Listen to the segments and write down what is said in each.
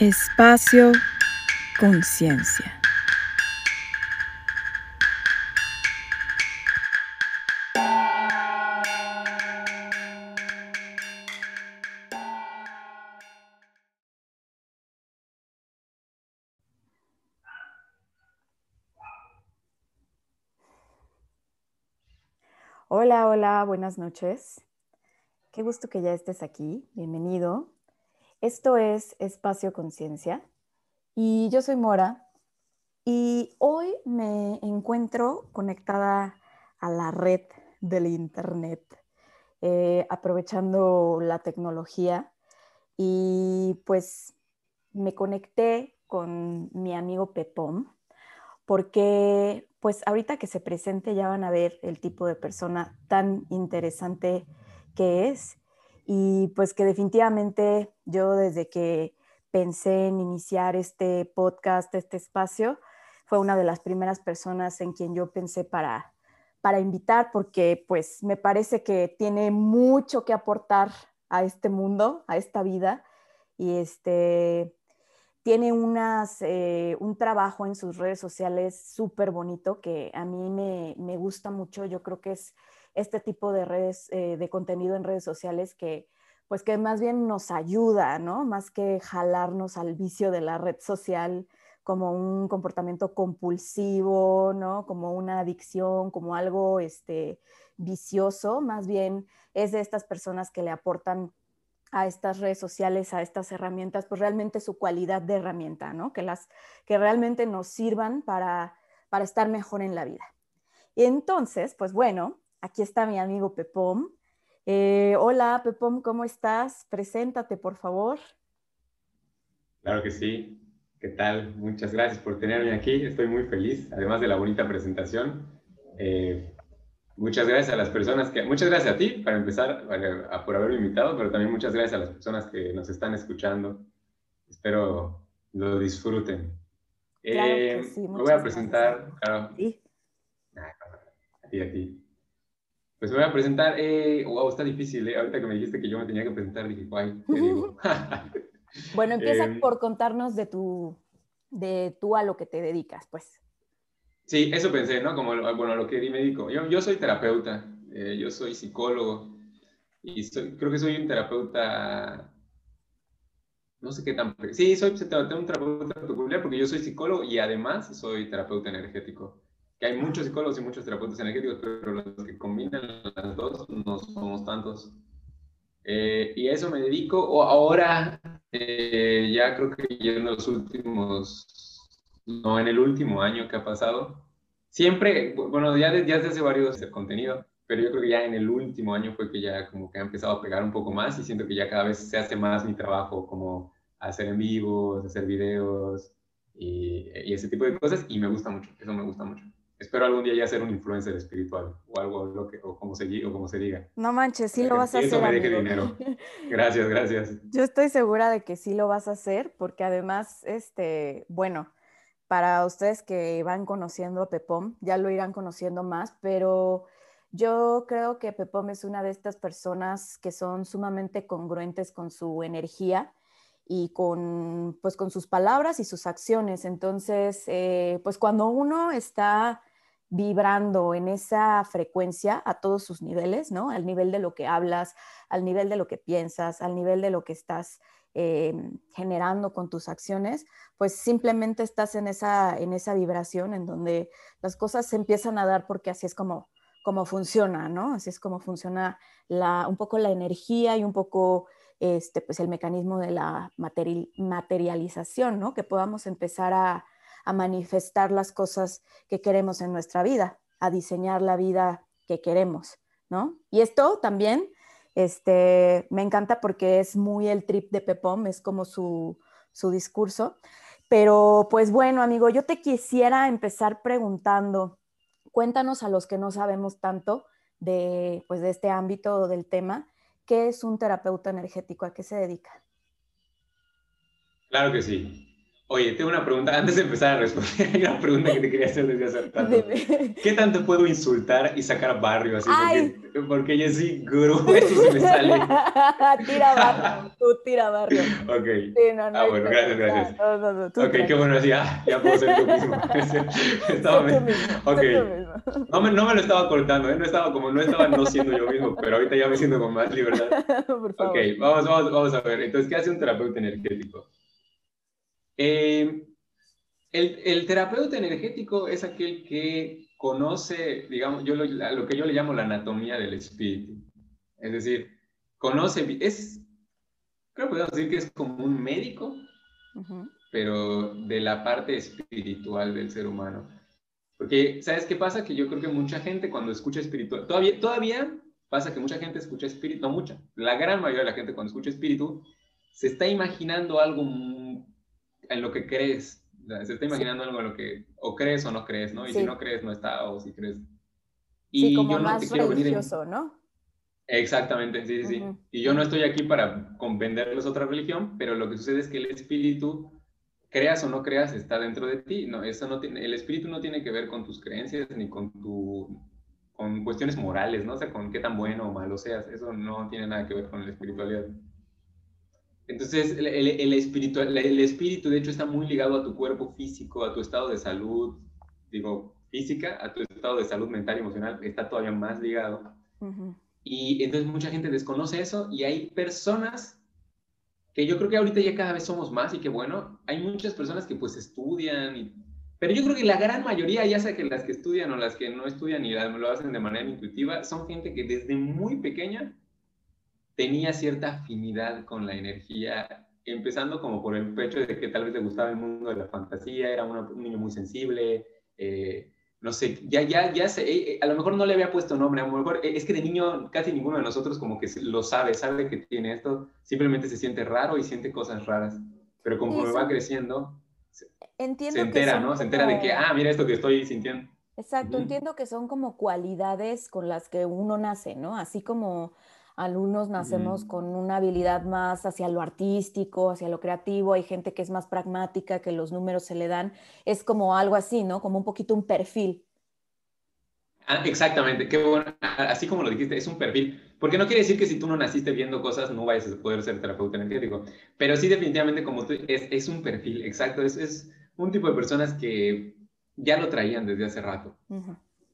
Espacio Conciencia. Hola, hola, buenas noches. Qué gusto que ya estés aquí. Bienvenido. Esto es Espacio Conciencia y yo soy Mora y hoy me encuentro conectada a la red del Internet, eh, aprovechando la tecnología y pues me conecté con mi amigo Pepón porque pues ahorita que se presente ya van a ver el tipo de persona tan interesante que es y pues que definitivamente yo desde que pensé en iniciar este podcast, este espacio, fue una de las primeras personas en quien yo pensé para, para invitar porque pues me parece que tiene mucho que aportar a este mundo, a esta vida y este tiene unas, eh, un trabajo en sus redes sociales súper bonito que a mí me, me gusta mucho. Yo creo que es este tipo de redes, eh, de contenido en redes sociales que pues que más bien nos ayuda, ¿no? Más que jalarnos al vicio de la red social como un comportamiento compulsivo, ¿no? Como una adicción, como algo este, vicioso, más bien es de estas personas que le aportan a estas redes sociales, a estas herramientas, pues realmente su cualidad de herramienta, ¿no? Que, las, que realmente nos sirvan para, para estar mejor en la vida. Y entonces, pues bueno, Aquí está mi amigo Pepom. Eh, hola, Pepom, ¿cómo estás? Preséntate, por favor. Claro que sí. ¿Qué tal? Muchas gracias por tenerme aquí. Estoy muy feliz, además de la bonita presentación. Eh, muchas gracias a las personas que... Muchas gracias a ti, para empezar, por haberme invitado, pero también muchas gracias a las personas que nos están escuchando. Espero lo disfruten. Claro que eh, sí, me voy a presentar, claro. Sí. A ti, a ti. Pues me voy a presentar. Eh, wow, está difícil. Eh. Ahorita que me dijiste que yo me tenía que presentar, dije, guay, digo. bueno, empieza em, por contarnos de tu, de tú a lo que te dedicas, pues. Sí, eso pensé, ¿no? Como, bueno, lo que me dedico. Yo, yo soy terapeuta, eh, yo soy psicólogo y creo que soy un terapeuta, no sé qué tan... Sí, soy un terapeuta peculiar porque yo soy psicólogo y además soy terapeuta energético hay muchos psicólogos y muchos terapeutas energéticos, pero los que combinan las dos no somos tantos. Eh, y a eso me dedico, o ahora eh, ya creo que ya en los últimos, no, en el último año que ha pasado, siempre, bueno, ya, desde, ya desde hace varios el contenido, pero yo creo que ya en el último año fue que ya como que ha empezado a pegar un poco más y siento que ya cada vez se hace más mi trabajo, como hacer en vivos, hacer videos y, y ese tipo de cosas y me gusta mucho, eso me gusta mucho espero algún día ya ser un influencer espiritual o algo lo que, o como se, o como se diga. No manches, sí lo vas a hacer. Eso me deje dinero. Gracias, gracias. Yo estoy segura de que sí lo vas a hacer porque además, este, bueno, para ustedes que van conociendo a Pepom, ya lo irán conociendo más, pero yo creo que Pepom es una de estas personas que son sumamente congruentes con su energía y con, pues, con sus palabras y sus acciones. Entonces, eh, pues cuando uno está vibrando en esa frecuencia a todos sus niveles, ¿no? Al nivel de lo que hablas, al nivel de lo que piensas, al nivel de lo que estás eh, generando con tus acciones, pues simplemente estás en esa, en esa vibración en donde las cosas se empiezan a dar porque así es como, como funciona, ¿no? Así es como funciona la, un poco la energía y un poco este, pues el mecanismo de la materialización, ¿no? Que podamos empezar a, a manifestar las cosas que queremos en nuestra vida, a diseñar la vida que queremos, ¿no? Y esto también este, me encanta porque es muy el trip de Pepom, es como su, su discurso. Pero pues bueno, amigo, yo te quisiera empezar preguntando, cuéntanos a los que no sabemos tanto de, pues, de este ámbito del tema, ¿qué es un terapeuta energético? ¿A qué se dedica? Claro que sí. Oye, tengo una pregunta, antes de empezar a responder, hay una pregunta que te quería hacer desde hace rato. ¿Qué tanto puedo insultar y sacar barrio así? Porque, porque yo sí, grueso si me sale. tira barrio, tú tira barrio. Ok. Sí, no, no, ah, bueno, gracias, gracias. No, no, no, ok, qué bueno, así, ah, ya puedo ser yo mismo. estaba mismo, ok. No me, no me lo estaba cortando, ¿eh? no estaba como, no estaba no siendo yo mismo, pero ahorita ya me siento con más libertad. Por favor. Ok, vamos, vamos, vamos a ver. Entonces, ¿qué hace un terapeuta energético? Eh, el, terapeuta energético es aquel que conoce, digamos, yo lo, lo, que yo le llamo la anatomía del espíritu. Es decir, conoce, es, creo que podemos decir que es como un médico, pero de la parte espiritual del ser humano. Porque, ¿sabes qué pasa? Que yo creo que mucha gente cuando escucha espiritual, todavía, todavía pasa que mucha gente escucha espíritu, no mucha, la gran mayoría de la gente cuando escucha espíritu se está imaginando algo en lo que crees. se está imaginando algo en lo que o crees o no crees, ¿no? Y si no crees, no está, o si crees. Y sí, como yo no más te quiero venir ¿no? Exactamente, sí, sí, sí. Y yo no estoy aquí para venderles otra religión, pero lo que sucede es que el espíritu, creas o no creas, está dentro de ti. No, eso no tiene, el espíritu no tiene que ver con tus creencias ni con tu con cuestiones morales, ¿no? O sea, con qué tan bueno o malo seas. Eso no tiene nada que ver con la espiritualidad. Entonces, el, el, espíritu, el, espíritu, de hecho, está muy ligado a tu cuerpo físico, a tu estado de salud, digo, física, a tu estado de salud mental y emocional, está todavía más ligado. Y entonces mucha gente desconoce eso y hay personas que yo creo que ahorita ya cada vez somos más y que bueno, hay muchas personas que pues estudian, pero yo creo que la gran mayoría, ya sea que las que estudian o las que no estudian y lo hacen de manera intuitiva, son gente que desde muy pequeña tenía cierta afinidad con la energía, empezando como por el pecho de que tal vez le gustaba el mundo de la fantasía, era un niño muy sensible, eh, no sé, ya, ya, ya sé, eh, a lo mejor no le había puesto nombre, a lo mejor eh, es que de niño casi ninguno de nosotros como que lo sabe, sabe que tiene esto, simplemente se siente raro y siente cosas raras, pero como me va creciendo, entiendo se entera, ¿no? Se entera de que, ah, mira esto que estoy sintiendo. Exacto, entiendo que son como cualidades con las que uno nace, ¿no? Así como algunos nacemos con una habilidad más hacia lo artístico, hacia lo creativo, hay gente que es más pragmática, que los números se le dan, es como algo así, ¿no? Como un poquito un perfil. Ah, exactamente, qué bueno, así como lo dijiste, es un perfil, porque no quiere decir que si tú no naciste viendo cosas no vayas a poder ser terapeuta energético, pero sí definitivamente como tú, es, es un perfil, exacto, es, es, un tipo de personas que ya lo traían desde hace rato.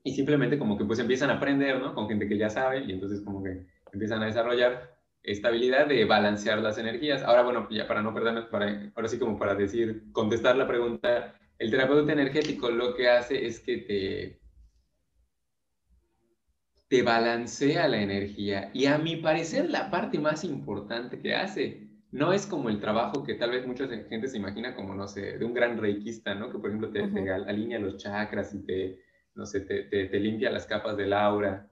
Y simplemente como que pues empiezan a aprender, ¿no? Con gente que ya sabe y entonces como que empiezan a desarrollar esta habilidad de balancear las energías. Ahora, bueno, ya para no perderme, para, ahora sí como para decir, contestar la pregunta, el terapeuta energético lo que hace es que te, te balancea la energía. Y a mi parecer, la parte más importante que hace no es como el trabajo que tal vez mucha gente se imagina como, no sé, de un gran reikista, ¿no? Que por ejemplo te, alinea los chakras y te, no sé, te, te limpia las capas del aura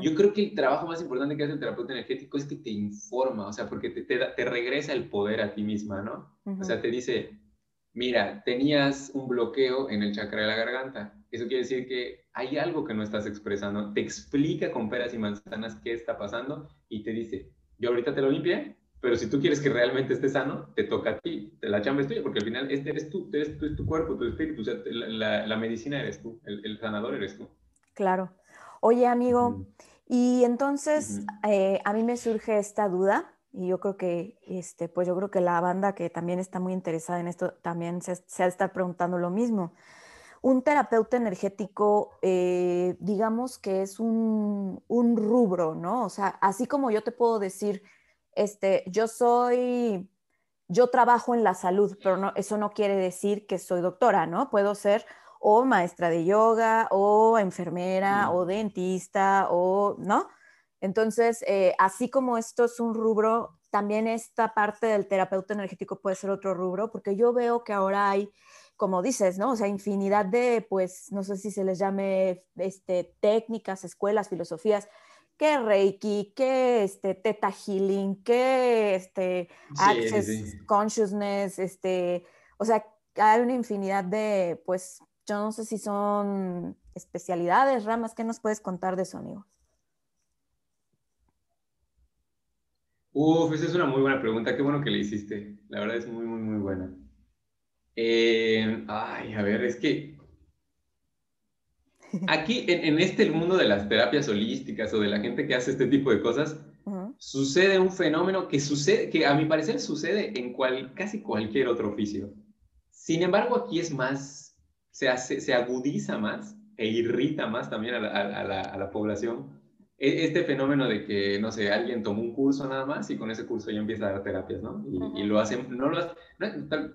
yo creo que el trabajo más importante que hace el terapeuta energético es que te informa, o sea, porque te, te, regresa el poder a ti misma, ¿no? O sea, te dice, mira, tenías un bloqueo en el chakra de la garganta. Eso quiere decir que hay algo que no estás expresando. Te explica con peras y manzanas qué está pasando y te dice, yo ahorita te lo limpié, pero si tú quieres que realmente esté sano, te toca a ti. La chamba es tuya, porque al final este eres tú, eres tú, es tu cuerpo, tu espíritu, o sea, la, la, medicina eres tú, el, el sanador eres tú. Claro. Oye, amigo, y entonces eh, a mí me surge esta duda y yo creo que, este, pues yo creo que la banda que también está muy interesada en esto también se, ha de estar preguntando lo mismo. Un terapeuta energético, eh, digamos que es un, un, rubro, ¿no? O sea, así como yo te puedo decir, este, yo soy, yo trabajo en la salud, pero no, eso no quiere decir que soy doctora, ¿no? Puedo ser o maestra de yoga o enfermera o dentista o, ¿no? Entonces, eh, así como esto es un rubro, también esta parte del terapeuta energético puede ser otro rubro, porque yo veo que ahora hay, como dices, ¿no? O sea, infinidad de, pues, no sé si se les llame este, técnicas, escuelas, filosofías, que Reiki, que este, Theta Healing, que este, Access Consciousness, este, o sea, hay una infinidad de, pues, yo no sé si son especialidades, ramas. ¿Qué nos puedes contar de eso, amigo? Uf, esa es una muy buena pregunta. Qué bueno que le hiciste. La verdad es muy, muy, muy buena. Eh, ay, a ver, es que aquí en, este mundo de las terapias holísticas o de la gente que hace este tipo de cosas, sucede un fenómeno que sucede, que a mi parecer sucede en cual, casi cualquier otro oficio. Sin embargo, aquí es más, se, hace, se agudiza más e irrita más también a la población e-, este fenómeno de que, no sé, alguien tomó un curso nada más y con ese curso ya empieza a dar terapias, ¿no? Y, lo hace, no lo hace,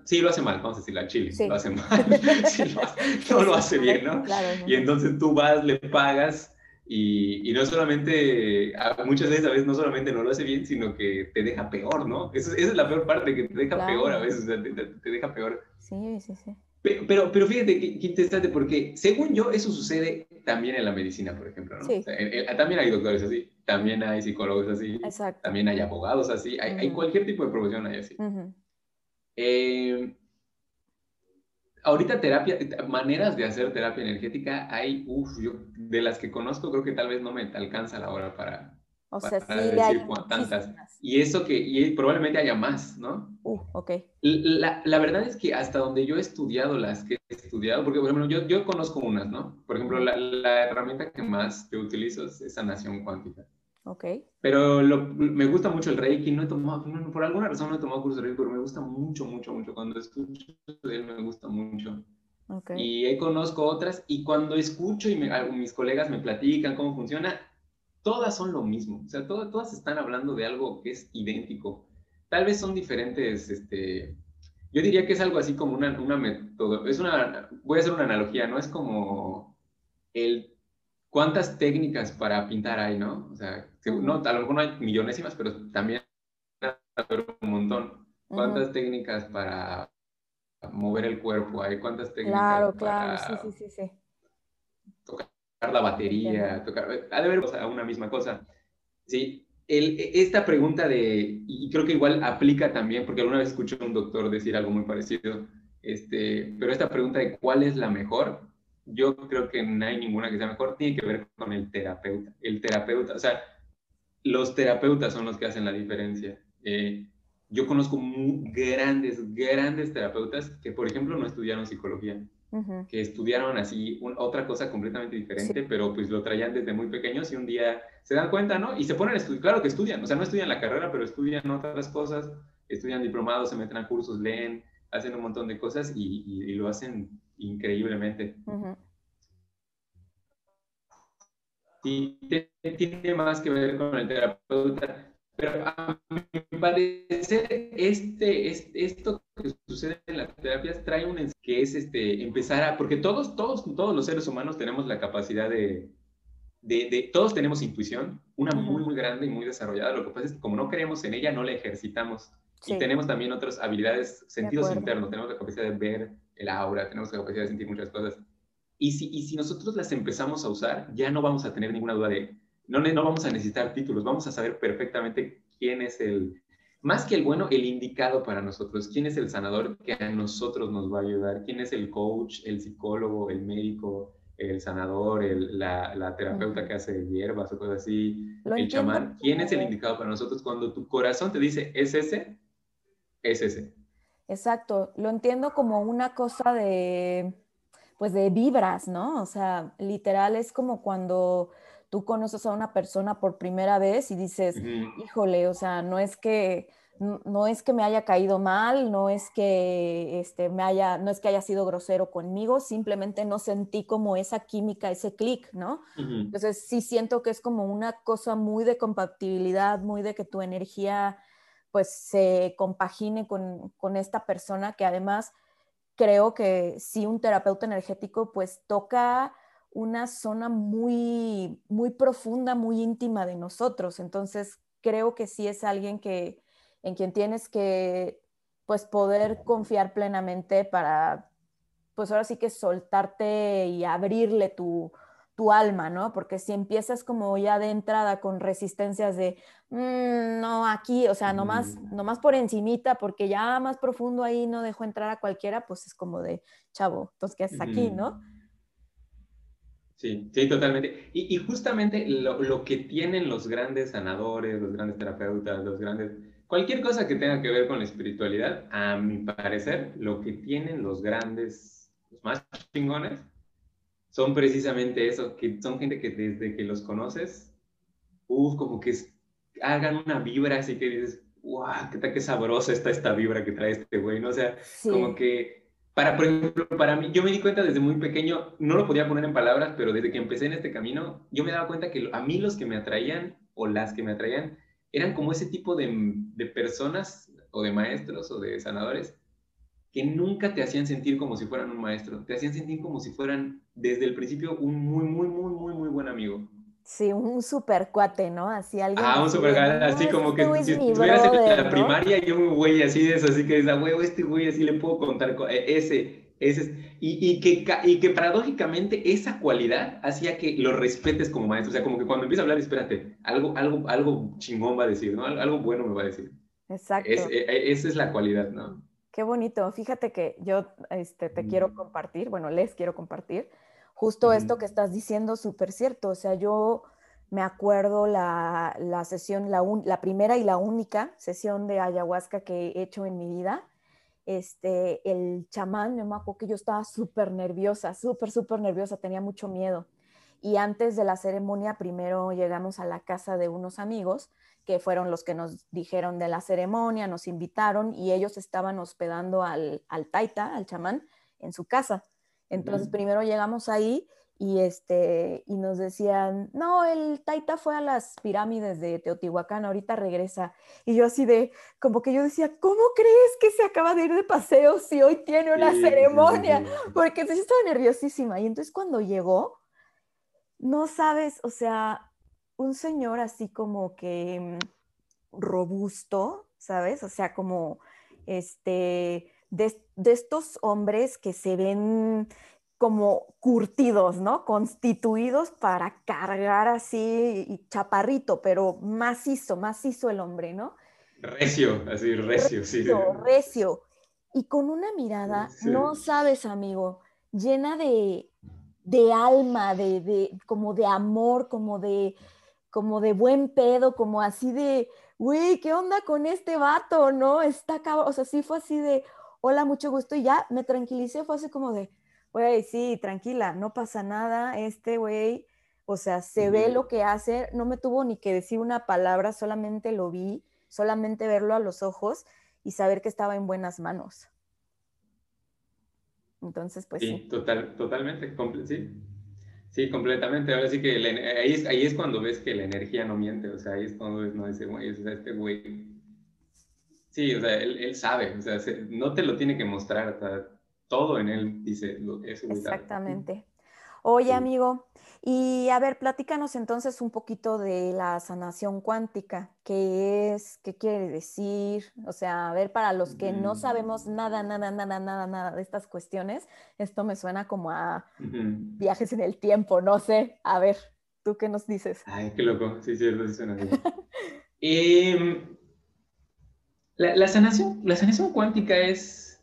sí lo hace mal, vamos a decir, la chile, lo hace mal, no lo hace bien, ¿no? y entonces tú vas, le pagas y, y, no solamente, muchas veces a veces no solamente no lo hace bien, sino que te deja peor, ¿no? Esa, es la peor parte, que te deja peor a veces, te, te deja peor. Sí, sí, sí. Pero, pero, fíjate qué, interesante, porque según yo, eso sucede también en la medicina, por ejemplo, ¿no? Sí. también hay doctores así, también hay psicólogos así, Exacto. también hay abogados así, hay, hay, cualquier tipo de profesión hay así. eh, ahorita terapia, maneras de hacer terapia energética hay, uff, yo de las que conozco creo que tal vez no me alcanza la hora para, o sea, sí hay tantas. Y eso que, y probablemente haya más, ¿no? Uh, ok. La, la, verdad es que hasta donde yo he estudiado las que he estudiado, porque por ejemplo, yo, yo conozco unas, ¿no? Por ejemplo, la, la herramienta que más yo utilizo es sanación cuántica. Ok. Pero lo, me gusta mucho el Reiki, no he tomado, por alguna razón no he tomado curso de Reiki, pero me gusta mucho, mucho, mucho. Cuando escucho de él me gusta mucho. Okay. Y conozco otras y cuando escucho y me, mis colegas me platican cómo funciona, todas son lo mismo, o sea, todas están hablando de algo que es idéntico. Tal vez son diferentes, este, yo diría que es algo así como una, una método, es una, voy a hacer una analogía, ¿no? Es como el, cuántas técnicas para pintar hay, ¿no? O sea, no, a lo mejor no hay millonésimas, pero también un montón. ¿Cuántas técnicas para mover el cuerpo hay? ¿Cuántas técnicas claro, claro, sí, sí, sí, sí la batería, tocar, ha de ver a una misma cosa. Sí, el, esta pregunta de, y creo que igual aplica también, porque alguna vez escuché a un doctor decir algo muy parecido, este, pero esta pregunta de cuál es la mejor, yo creo que no hay ninguna que sea mejor, tiene que ver con el terapeuta. El terapeuta, o sea, los terapeutas son los que hacen la diferencia. Eh, yo conozco grandes, grandes terapeutas que, por ejemplo, no estudiaron psicología que estudiaron así otra cosa completamente diferente, pero pues lo traían desde muy pequeños y un día se dan cuenta, ¿no? Y se ponen a estudiar, claro que estudian, o sea, no estudian la carrera, pero estudian otras cosas, estudian diplomados, se meten a cursos, leen, hacen un montón de cosas y, lo hacen increíblemente. Y tiene más que ver con el terapeuta pero a mi parecer, este, este, esto que sucede en las terapias trae un que es este, empezar a, porque todos, todos, todos los seres humanos tenemos la capacidad de, de, de todos tenemos intuición, una muy, muy grande y muy desarrollada. Lo que pasa es que como no creemos en ella, no la ejercitamos. Y tenemos también otras habilidades, sentidos internos, tenemos la capacidad de ver el aura, tenemos la capacidad de sentir muchas cosas. Y si, y si nosotros las empezamos a usar, ya no vamos a tener ninguna duda de no, no vamos a necesitar títulos, vamos a saber perfectamente quién es el, más que el bueno, el indicado para nosotros, quién es el sanador que a nosotros nos va a ayudar, quién es el coach, el psicólogo, el médico, el sanador, la, terapeuta que hace hierbas o cosas así, el chamán, quién es el indicado para nosotros cuando tu corazón te dice es ese, es ese. Exacto, lo entiendo como una cosa de, pues de vibras, ¿no? O sea, literal es como cuando tú conoces a una persona por primera vez y dices, híjole, o sea, no es que no es que me haya caído mal, no es que este, me haya, no es que haya sido grosero conmigo, simplemente no sentí como esa química, ese clic, ¿no? Entonces sí siento que es como una cosa muy de compatibilidad, muy de que tu energía pues se compagine con, con esta persona que además creo que si un terapeuta energético pues toca una zona muy, muy profunda, muy íntima de nosotros. Entonces, creo que sí es alguien que, en quien tienes que, pues, poder confiar plenamente para, pues, ahora sí que soltarte y abrirle tu, tu alma, ¿no? Porque si empiezas como ya de entrada con resistencias de, mm, no, aquí, o sea, nomás, nomás por encimita, porque ya más profundo ahí no dejo entrar a cualquiera, pues es como de, chavo, entonces, ¿qué haces aquí, no? Sí, sí, totalmente. Y, justamente lo, que tienen los grandes sanadores, los grandes terapeutas, los grandes, cualquier cosa que tenga que ver con la espiritualidad, a mi parecer, lo que tienen los grandes, los más chingones, son precisamente eso, que son gente que desde que los conoces, uff, como que hagan una vibra así que dices, wow, qué, qué sabrosa está esta vibra que trae este güey, ¿no? O sea, como que, para, por ejemplo, para mí, yo me di cuenta desde muy pequeño, no lo podía poner en palabras, pero desde que empecé en este camino, yo me daba cuenta que a mí los que me atraían, o las que me atraían, eran como ese tipo de, de personas, o de maestros, o de sanadores, que nunca te hacían sentir como si fueran un maestro, te hacían sentir como si fueran desde el principio un muy, muy, muy, muy, muy buen amigo. Sí, un super cuate, ¿no? Así alguien. Ah, un super así como que si estuvieras en la primaria y un güey así de eso, así que es a huevo, este güey así le puedo contar, e, ese, ese, y, y, que, y que paradójicamente esa cualidad hacía que lo respetes como maestro, o sea, como que cuando empieza a hablar, espérate, algo, algo, algo chingón va a decir, ¿no? Algo bueno me va a decir. Exacto. Es, e, esa es la cualidad, ¿no? Qué bonito. Fíjate que yo este, te quiero compartir, bueno, les quiero compartir justo esto que estás diciendo, súper cierto. O sea, yo me acuerdo la, la sesión, la, la, primera y la única sesión de ayahuasca que he hecho en mi vida. Este, el chamán, me acuerdo que yo estaba súper nerviosa, súper, súper nerviosa, tenía mucho miedo. Y antes de la ceremonia, primero llegamos a la casa de unos amigos que fueron los que nos dijeron de la ceremonia, nos invitaron y ellos estaban hospedando al, al taita, al chamán, en su casa. Entonces, primero llegamos ahí y, este, y nos decían, no, el Taita fue a las pirámides de Teotihuacán, ahorita regresa. Y yo así de, como que yo decía, ¿cómo crees que se acaba de ir de paseo si hoy tiene una ceremonia? Porque yo estaba nerviosísima. Y entonces cuando llegó, no sabes, o sea, un señor así como que mm, robusto, ¿sabes? O sea, como este de, estos hombres que se ven como curtidos, ¿no? Constituidos para cargar así, y chaparrito, pero macizo, macizo el hombre, ¿no? Recio, así, recio, sí. Recio. Y con una mirada, no sabes, amigo, llena de, de alma, de, de, como de amor, como de, como de buen pedo, como así de, güey, ¿qué onda con este vato? ¿No? Está cabrón, o sea, sí fue así de, hola, mucho gusto, y ya me tranquilicé, fue así como de, güey, sí, tranquila, no pasa nada, este güey, o sea, se ve lo que hace, no me tuvo ni que decir una palabra, solamente lo vi, solamente verlo a los ojos y saber que estaba en buenas manos. Entonces, pues sí. Total, totalmente, sí. Sí, completamente. Ahora sí que ahí, es, ahí es cuando ves que la energía no miente, o sea, ahí es cuando ves, no, ese güey, o sea, este güey Sí, o sea, él, sabe, o sea, no te lo tiene que mostrar, todo en él dice lo que es. Exactamente. Oye, amigo, y a ver, platícanos entonces un poquito de la sanación cuántica, qué es, qué quiere decir, o sea, a ver, para los que no mm. sabemos nada, nada, nada, nada, nada de estas cuestiones, esto me suena como a viajes en el tiempo, no sé, a ver, ¿tú qué nos dices? Ay, qué loco, sí, cierto, sí suena así. eh, la, sanación, la sanación cuántica es...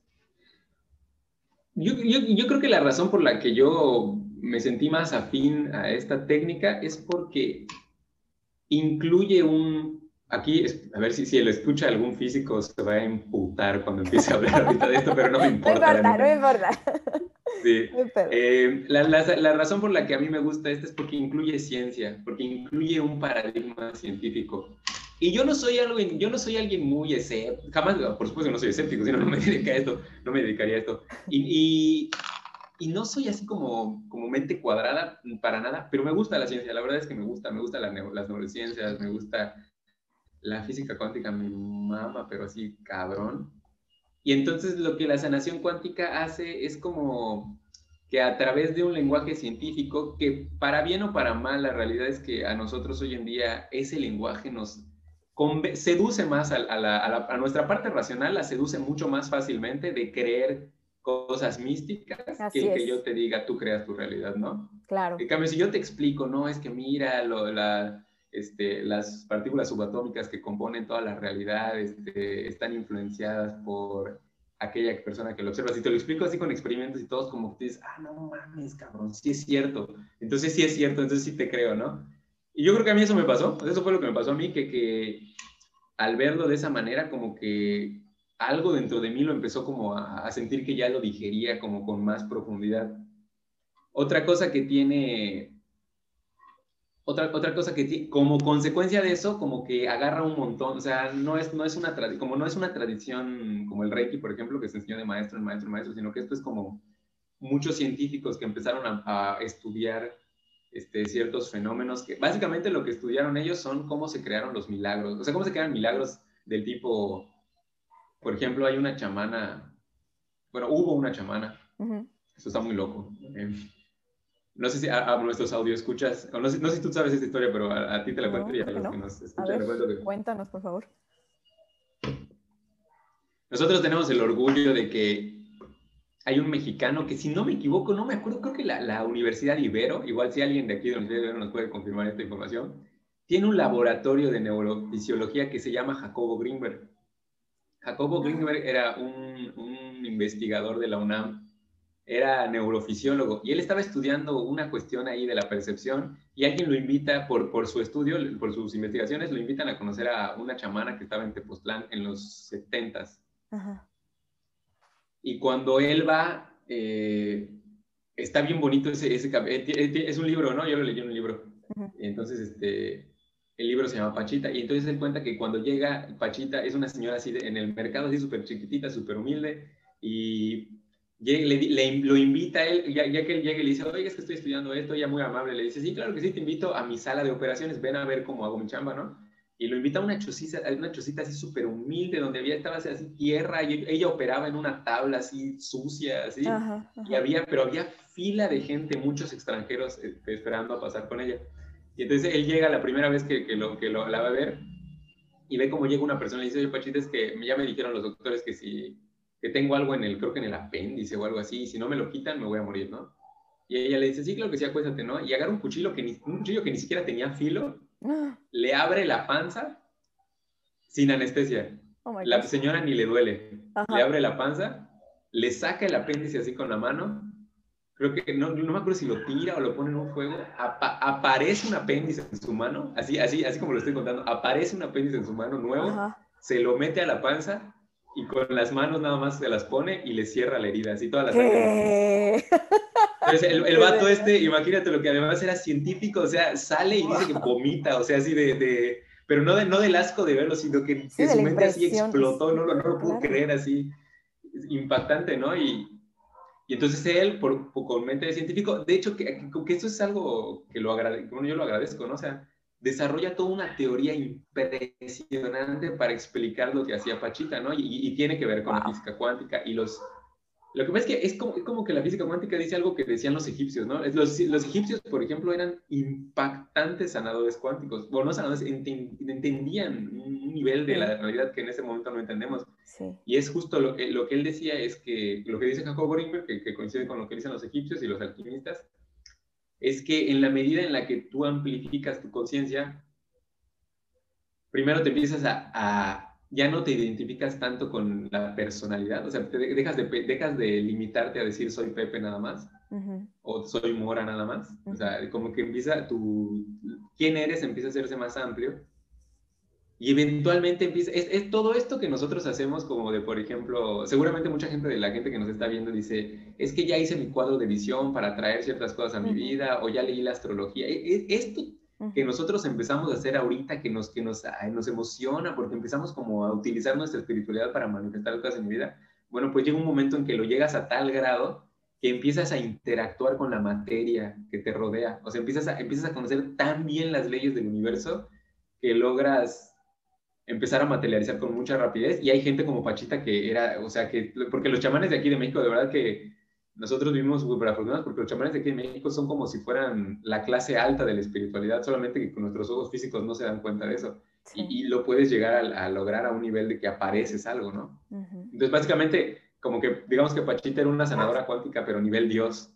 Yo, creo que la razón por la que yo me sentí más afín a esta técnica es porque incluye un... Aquí, a ver si, si lo escucha algún físico se va a imputar cuando empiece a hablar ahorita de esto, pero no me importa. No importa, no importa. Sí. Eh, la, la, razón por la que a mí me gusta esta es porque incluye ciencia, porque incluye un paradigma científico. Y yo no soy alguien, yo no soy alguien muy escéptico, jamás, por supuesto que no soy escéptico, si no, me dedicaría a esto, no me dedicaría a esto. Y, y, no soy así como, como mente cuadrada para nada, pero me gusta la ciencia, la verdad es que me gusta, me gustan las neurociencias, me gusta la física cuántica, me mama, pero así cabrón. Y entonces lo que la sanación cuántica hace es como que a través de un lenguaje científico, que para bien o para mal, la realidad es que a nosotros hoy en día ese lenguaje nos seduce más a, nuestra parte racional, la seduce mucho más fácilmente de creer cosas místicas que, que yo te diga, tú creas tu realidad, ¿no? Claro. En cambio, si yo te explico, no, es que mira, lo, la, este, las partículas subatómicas que componen toda la realidad este, están influenciadas por aquella persona que lo observa. Si te lo explico así con experimentos y todos como que dices, ah, no mames, cabrón, sí es cierto. Entonces sí es cierto, entonces sí te creo, ¿no? Y yo creo que a mí eso me pasó, eso fue lo que me pasó a mí, que, que al verlo de esa manera, como que algo dentro de mí lo empezó como a, sentir que ya lo digería como con más profundidad. Otra cosa que tiene, otra, otra cosa que como consecuencia de eso, como que agarra un montón, o sea, no es, no es una, como no es una tradición como el Reiki, por ejemplo, que se enseñó de maestro en maestro en maestro, sino que esto es como muchos científicos que empezaron a, a estudiar este, ciertos fenómenos que básicamente lo que estudiaron ellos son cómo se crearon los milagros, o sea, cómo se crean milagros del tipo, por ejemplo, hay una chamana, bueno, hubo una chamana, eso está muy loco. Eh, no sé si a, nuestros audio escuchas, no sé, no sé, si tú sabes esta historia, pero a, ti te la cuento y a los que nos escuchan. Cuéntanos, por favor. Nosotros tenemos el orgullo de que hay un mexicano que, si no me equivoco, no me acuerdo, creo que la, la Universidad Ibero, igual si alguien de aquí de la Universidad Ibero nos puede confirmar esta información, tiene un laboratorio de neurofisiología que se llama Jacobo Greenberg. Jacobo ah. Greenberg era un, un investigador de la UNAM, era neurofisiólogo y él estaba estudiando una cuestión ahí de la percepción y alguien lo invita por, por su estudio, por sus investigaciones, lo invitan a conocer a una chamana que estaba en Tepoztlán en los 70s. Ajá. Y cuando él va, eh, está bien bonito ese, ese eh, eh, es un libro, ¿no? Yo lo leí en un libro. Entonces, este, el libro se llama Pachita, y entonces él cuenta que cuando llega Pachita, es una señora así en el mercado, así súper chiquitita, súper humilde, y le, lo invita a él, ya, ya, que él llega y le dice, oye, es que estoy estudiando esto, ella muy amable, le dice, sí, claro que sí, te invito a mi sala de operaciones, ven a ver cómo hago mi chamba, ¿no? Y lo invita a una chocita, a una chocita así súper humilde, donde había, estaba así, tierra, y ella operaba en una tabla así sucia, así, y había, pero había fila de gente, muchos extranjeros eh, esperando a pasar con ella. Y entonces él llega la primera vez que, que, lo, que lo, la va a ver, y ve cómo llega una persona y dice, oye, Pachita, es que ya me dijeron los doctores que si, que tengo algo en el, creo que en el apéndice o algo así, y si no me lo quitan me voy a morir, ¿no? Y ella le dice, sí, claro que sí, acuéstate, ¿no? Y agarra un cuchillo que ni, un cuchillo que ni siquiera tenía filo, le abre la panza sin anestesia. Oh la señora ni le duele. Le abre la panza, le saca el apéndice así con la mano. Creo que no, no me acuerdo si lo tira o lo pone en un fuego. aparece un apéndice en su mano, así, así, así como lo estoy contando. Aparece un apéndice en su mano nuevo, se lo mete a la panza y con las manos nada más se las pone y le cierra la herida, así toda la sangre. Entonces, el, el vato este, imagínate lo que además era científico, o sea, sale y dice que vomita, o sea, así de, de pero no, de, no del asco de verlo, sino que, su mente así explotó, no, no, lo pudo creer así, impactante, ¿no? Y, y entonces él, por, con mente de científico, de hecho, que, que, eso es algo que lo agradezco, bueno, yo lo agradezco, ¿no? O sea, desarrolla toda una teoría impresionante para explicar lo que hacía Pachita, ¿no? Y, y tiene que ver con la física cuántica y los lo que pasa es que es como, como, que la física cuántica dice algo que decían los egipcios, ¿no? Los, los egipcios, por ejemplo, eran impactantes sanadores cuánticos, o no sanadores, entendían un nivel de la realidad que en ese momento no entendemos. Y es justo lo que, lo que él decía, es que lo que dice Jacob que, que coincide con lo que dicen los egipcios y los alquimistas, es que en la medida en la que tú amplificas tu conciencia, primero te empiezas a ya no te identificas tanto con la personalidad, o sea, te dejas, de, dejas de limitarte a decir soy Pepe nada más, o soy Mora nada más, o sea, como que empieza tu, quién eres empieza a hacerse más amplio, y eventualmente empieza, es, todo esto que nosotros hacemos como de, por ejemplo, seguramente mucha gente de la gente que nos está viendo dice, es que ya hice mi cuadro de visión para traer ciertas cosas a mi vida, o ya leí la astrología, e, e, esto que nosotros empezamos a hacer ahorita, que nos, que nos, nos emociona, porque empezamos como a utilizar nuestra espiritualidad para manifestar cosas en mi vida, bueno, pues llega un momento en que lo llegas a tal grado que empiezas a interactuar con la materia que te rodea, o sea, empiezas a, empiezas a conocer tan bien las leyes del universo que logras empezar a materializar con mucha rapidez. Y hay gente como Pachita que era, o sea, que, porque los chamanes de aquí de México, de verdad que nosotros vivimos súper afortunados porque los chamanes de aquí en México son como si fueran la clase alta de la espiritualidad, solamente que con nuestros ojos físicos no se dan cuenta de eso. Y, lo puedes llegar a, lograr a un nivel de que apareces algo, ¿no? Entonces, básicamente, como que digamos que Pachita era una sanadora cuántica, pero nivel Dios.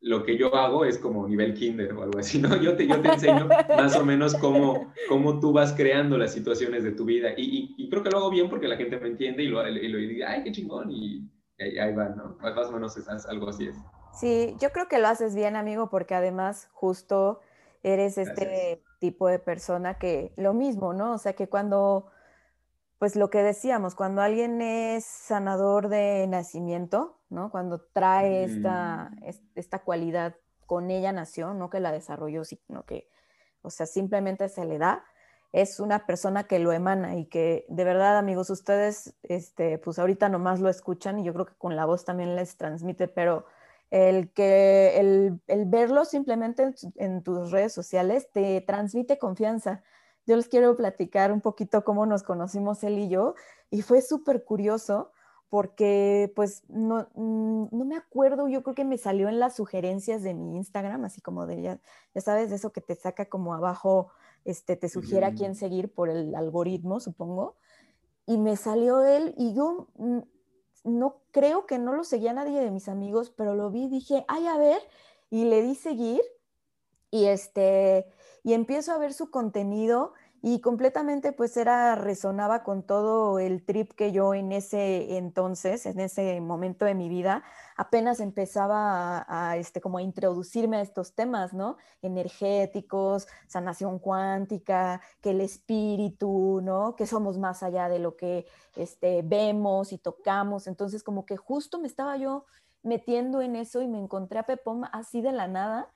Lo que yo hago es como nivel kinder o algo así, ¿no? Yo te, yo te enseño más o menos cómo, cómo tú vas creando las situaciones de tu vida. Y, y, creo que lo hago bien porque la gente me entiende y lo, y lo diga, ay, qué chingón. Y, ahí, va, ¿no? Más o menos es, algo así es. Sí, yo creo que lo haces bien, amigo, porque además justo eres este tipo de persona que lo mismo, ¿no? O sea, que cuando pues lo que decíamos, cuando alguien es sanador de nacimiento, ¿no? Cuando trae esta, esta cualidad con ella nació, no que la desarrolló, sino que, o sea, simplemente se le da, es una persona que lo emana y que de verdad, amigos, ustedes, este, pues ahorita nomás lo escuchan y yo creo que con la voz también les transmite, pero el que el, el verlo simplemente en tus redes sociales te transmite confianza. Yo les quiero platicar un poquito cómo nos conocimos él y yo, y fue súper curioso porque pues no, mm, no, me acuerdo, yo creo que me salió en las sugerencias de mi Instagram, así como de, ya, ya sabes, de eso que te saca como abajo, este, te sugiere a quién seguir por el algoritmo, supongo, y me salió él y yo mm, no creo que no lo seguía nadie de mis amigos, pero lo vi, dije, ay, a ver, y le di seguir y este, y empiezo a ver su contenido y completamente pues era, resonaba con todo el trip que yo en ese entonces, en ese momento de mi vida, apenas empezaba a, este, como a introducirme a estos temas, ¿no? Energéticos, sanación cuántica, que el espíritu, ¿no? Que somos más allá de lo que este, vemos y tocamos. Entonces como que justo me estaba yo metiendo en eso y me encontré a Pepom así de la nada.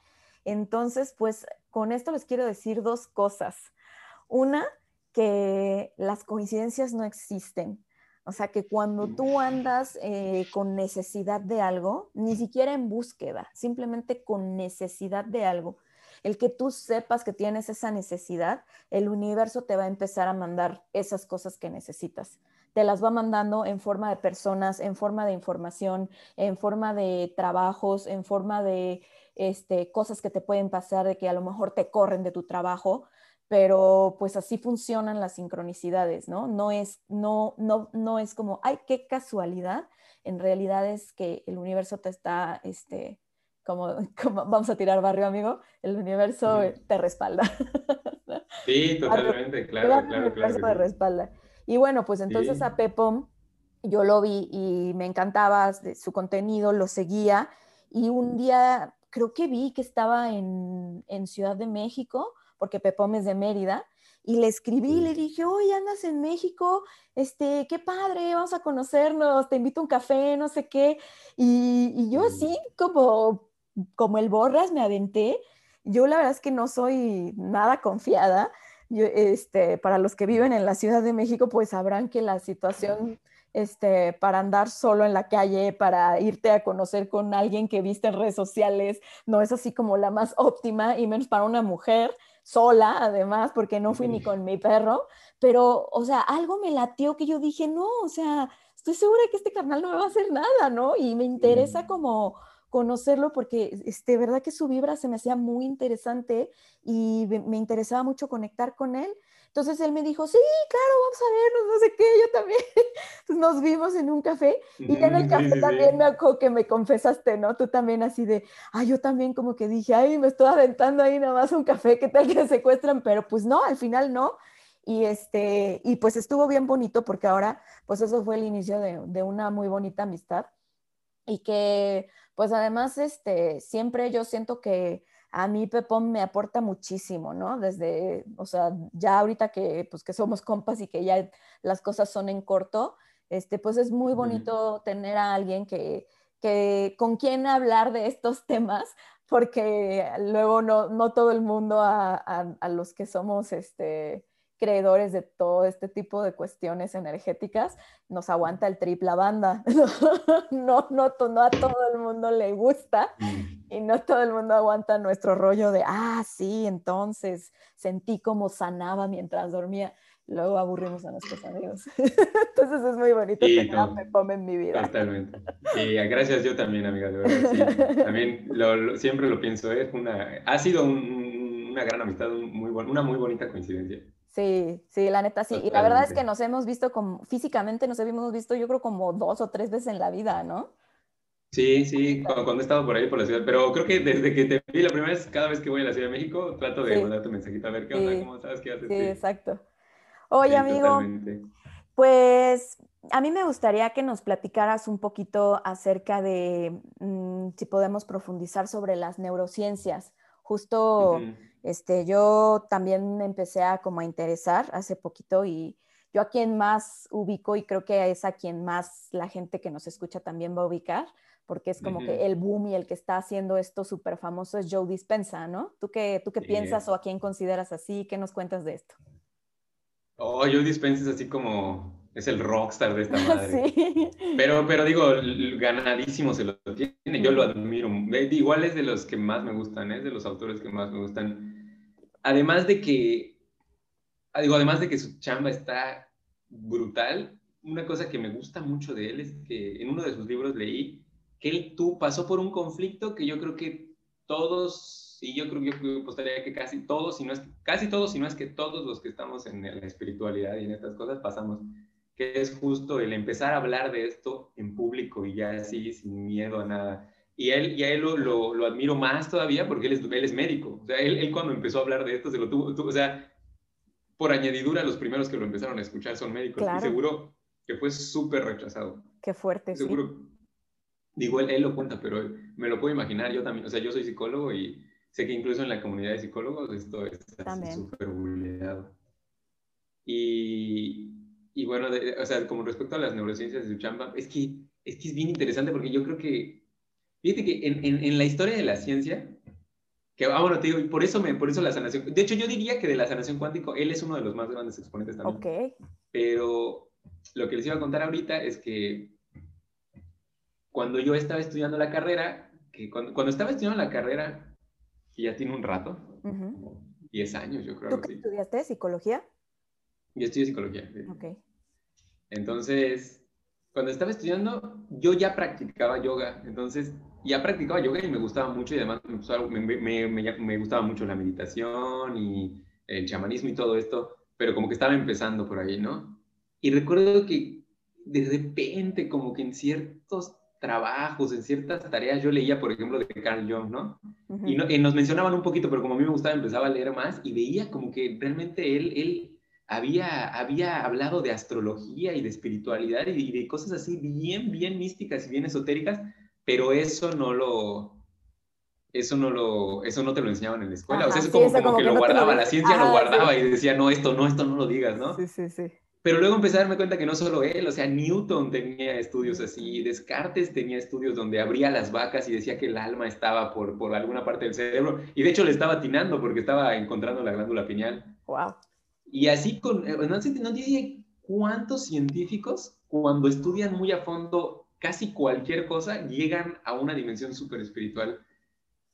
Entonces, pues con esto les quiero decir dos cosas. Una, que las coincidencias no existen. O sea, que cuando tú andas eh, con necesidad de algo, ni siquiera en búsqueda, simplemente con necesidad de algo, el que tú sepas que tienes esa necesidad, el universo te va a empezar a mandar esas cosas que necesitas. Te las va mandando en forma de personas, en forma de información, en forma de trabajos, en forma de este, cosas que te pueden pasar, de que a lo mejor te corren de tu trabajo, pero pues así funcionan las sincronicidades, ¿no? No es, no, no, no es como, ay, qué casualidad, en realidad es que el universo te está, este, como, como vamos a tirar barrio, amigo, el universo te respalda. Sí, totalmente, claro, claro, claro. El universo te respalda. Y bueno, pues entonces a Pepom yo lo vi y me encantaba su contenido, lo seguía y un día creo que vi que estaba en, Ciudad de México, porque Pepom es de Mérida, y le escribí y le dije, oye, andas en México, este, qué padre, vamos a conocernos, te invito a un café, no sé qué. Y, yo así, como, como el borras, me aventé. Yo la verdad es que no soy nada confiada. este, para los que viven en la Ciudad de México, pues sabrán que la situación este, para andar solo en la calle, para irte a conocer con alguien que viste en redes sociales, no es así como la más óptima, y menos para una mujer sola, además, porque no fui ni con mi perro, pero, o sea, algo me latió que yo dije, no, o sea, estoy segura que este carnal no me va a hacer nada, ¿no? Y me interesa como conocerlo porque, este, verdad que su vibra se me hacía muy interesante y me interesaba mucho conectar con él. Entonces él me dijo, sí, claro, vamos a vernos, no sé qué, yo también. Entonces nos vimos en un café y en el café también me acuerdo que me confesaste, ¿no? Tú también así de, ay, yo también como que dije, ay, me estoy aventando ahí nada más un café, ¿qué tal que secuestran? Pero pues no, al final no. Y, este, y pues estuvo bien bonito porque ahora, pues eso fue el inicio de, de una muy bonita amistad y que, pues además, este, siempre yo siento que a mí Pepón me aporta muchísimo, ¿no? Desde, o sea, ya ahorita que, pues, que somos compas y que ya las cosas son en corto, este, pues es muy bonito tener a alguien que, que, con quien hablar de estos temas, porque luego no, no todo el mundo a, a los que somos, este, creedores de todo este tipo de cuestiones energéticas, nos aguanta el triple banda. No, no, no, a todo el mundo le gusta y no todo el mundo aguanta nuestro rollo de, ah, sí, entonces sentí como sanaba mientras dormía. Luego aburrimos a nuestros amigos. Entonces es muy bonito que me come en mi vida. Totalmente. Y gracias yo también, amiga. También siempre lo pienso. Es una, ha sido una gran amistad, muy, una muy bonita coincidencia. Sí, sí, la neta sí. Y la verdad es que nos hemos visto como, físicamente nos hemos visto yo creo como dos o tres veces en la vida, ¿no? Sí, sí, cuando, he estado por ahí por la ciudad, pero creo que desde que te vi la primera vez, cada vez que voy a la Ciudad de México, trato de mandarte un mensajito a ver qué onda, cómo estás, qué haces. Sí, exacto. Oye, amigo, pues a mí me gustaría que nos platicaras un poquito acerca de mm, si podemos profundizar sobre las neurociencias. Justo este, yo también me empecé a como a interesar hace poquito y yo a quien más ubico y creo que es a quien más la gente que nos escucha también va a ubicar, porque es como que el boom y el que está haciendo esto súper famoso es Joe Dispensa, ¿no? ¿Tú qué, tú qué piensas o a quién consideras así? ¿Qué nos cuentas de esto? Oh, Joe Dispensa es así como, es el rockstar de esta madre. sí. Pero, pero digo, ganadísimo se lo tiene, yo lo admiro. Igual es de los que más me gustan, es de los autores que más me gustan. Además de que, ah, digo, además de que su chamba está brutal, una cosa que me gusta mucho de él es que en uno de sus libros leí que él tú pasó por un conflicto que yo creo que todos, y yo creo que yo apostaría que casi todos, si no es casi todos, si no es que todos los que estamos en la espiritualidad y en estas cosas pasamos, que es justo el empezar a hablar de esto en público y ya así, sin miedo a nada. Y él, y a él lo, lo, admiro más todavía porque él es, él es médico. O sea, él, él, cuando empezó a hablar de esto se lo tuvo, o sea, por añadidura los primeros que lo empezaron a escuchar son médicos. Y seguro que fue súper rechazado. Qué fuerte, seguro, Digo, él, lo cuenta, pero me lo puedo imaginar. Yo también, o sea, yo soy psicólogo y sé que incluso en la comunidad de psicólogos esto está súper vulnerado. Y, y bueno, o sea, como respecto a las neurociencias de su chamba, es que, es que es bien interesante porque yo creo que, fíjate que en, en, en la historia de la ciencia, que, ah, bueno, te digo, por eso, me, por eso la sanación, de hecho yo diría que de la sanación cuántico, él es uno de los más grandes exponentes también. Ok. Pero lo que les iba a contar ahorita es que cuando yo estaba estudiando la carrera, que cuando, cuando estaba estudiando la carrera, que ya tiene un rato, 10 años yo creo. ¿Tú qué estudiaste? ¿Psicología? Yo estudié psicología. Sí. Ok. Entonces, cuando estaba estudiando, yo ya practicaba yoga. Entonces, ya practicaba yoga y me gustaba mucho y además me, me, me, me gustaba mucho la meditación y el chamanismo y todo esto, pero como que estaba empezando por ahí, ¿no? Y recuerdo que de repente, como que en ciertos trabajos, en ciertas tareas. Yo leía, por ejemplo, de Carl Jung, ¿no? y, ¿no? nos mencionaban un poquito, pero como a mí me gustaba, empezaba a leer más y veía como que realmente él, él había, había hablado de astrología y de espiritualidad y de, cosas así bien, bien místicas y bien esotéricas, pero eso no lo... Eso no, lo, eso no te lo enseñaban en la escuela. o sea, es como, como, que, lo guardaba, la ciencia lo guardaba y decía, no, esto no, esto no lo digas, ¿no? Sí, sí, sí. Pero luego empecé a darme cuenta que no solo él, o sea, Newton tenía estudios así, Descartes tenía estudios donde abría las vacas y decía que el alma estaba por, por alguna parte del cerebro. Y de hecho le estaba atinando porque estaba encontrando la glándula pineal. Wow. Y así con, eh, no, no diría cuántos científicos cuando estudian muy a fondo casi cualquier cosa llegan a una dimensión súper espiritual.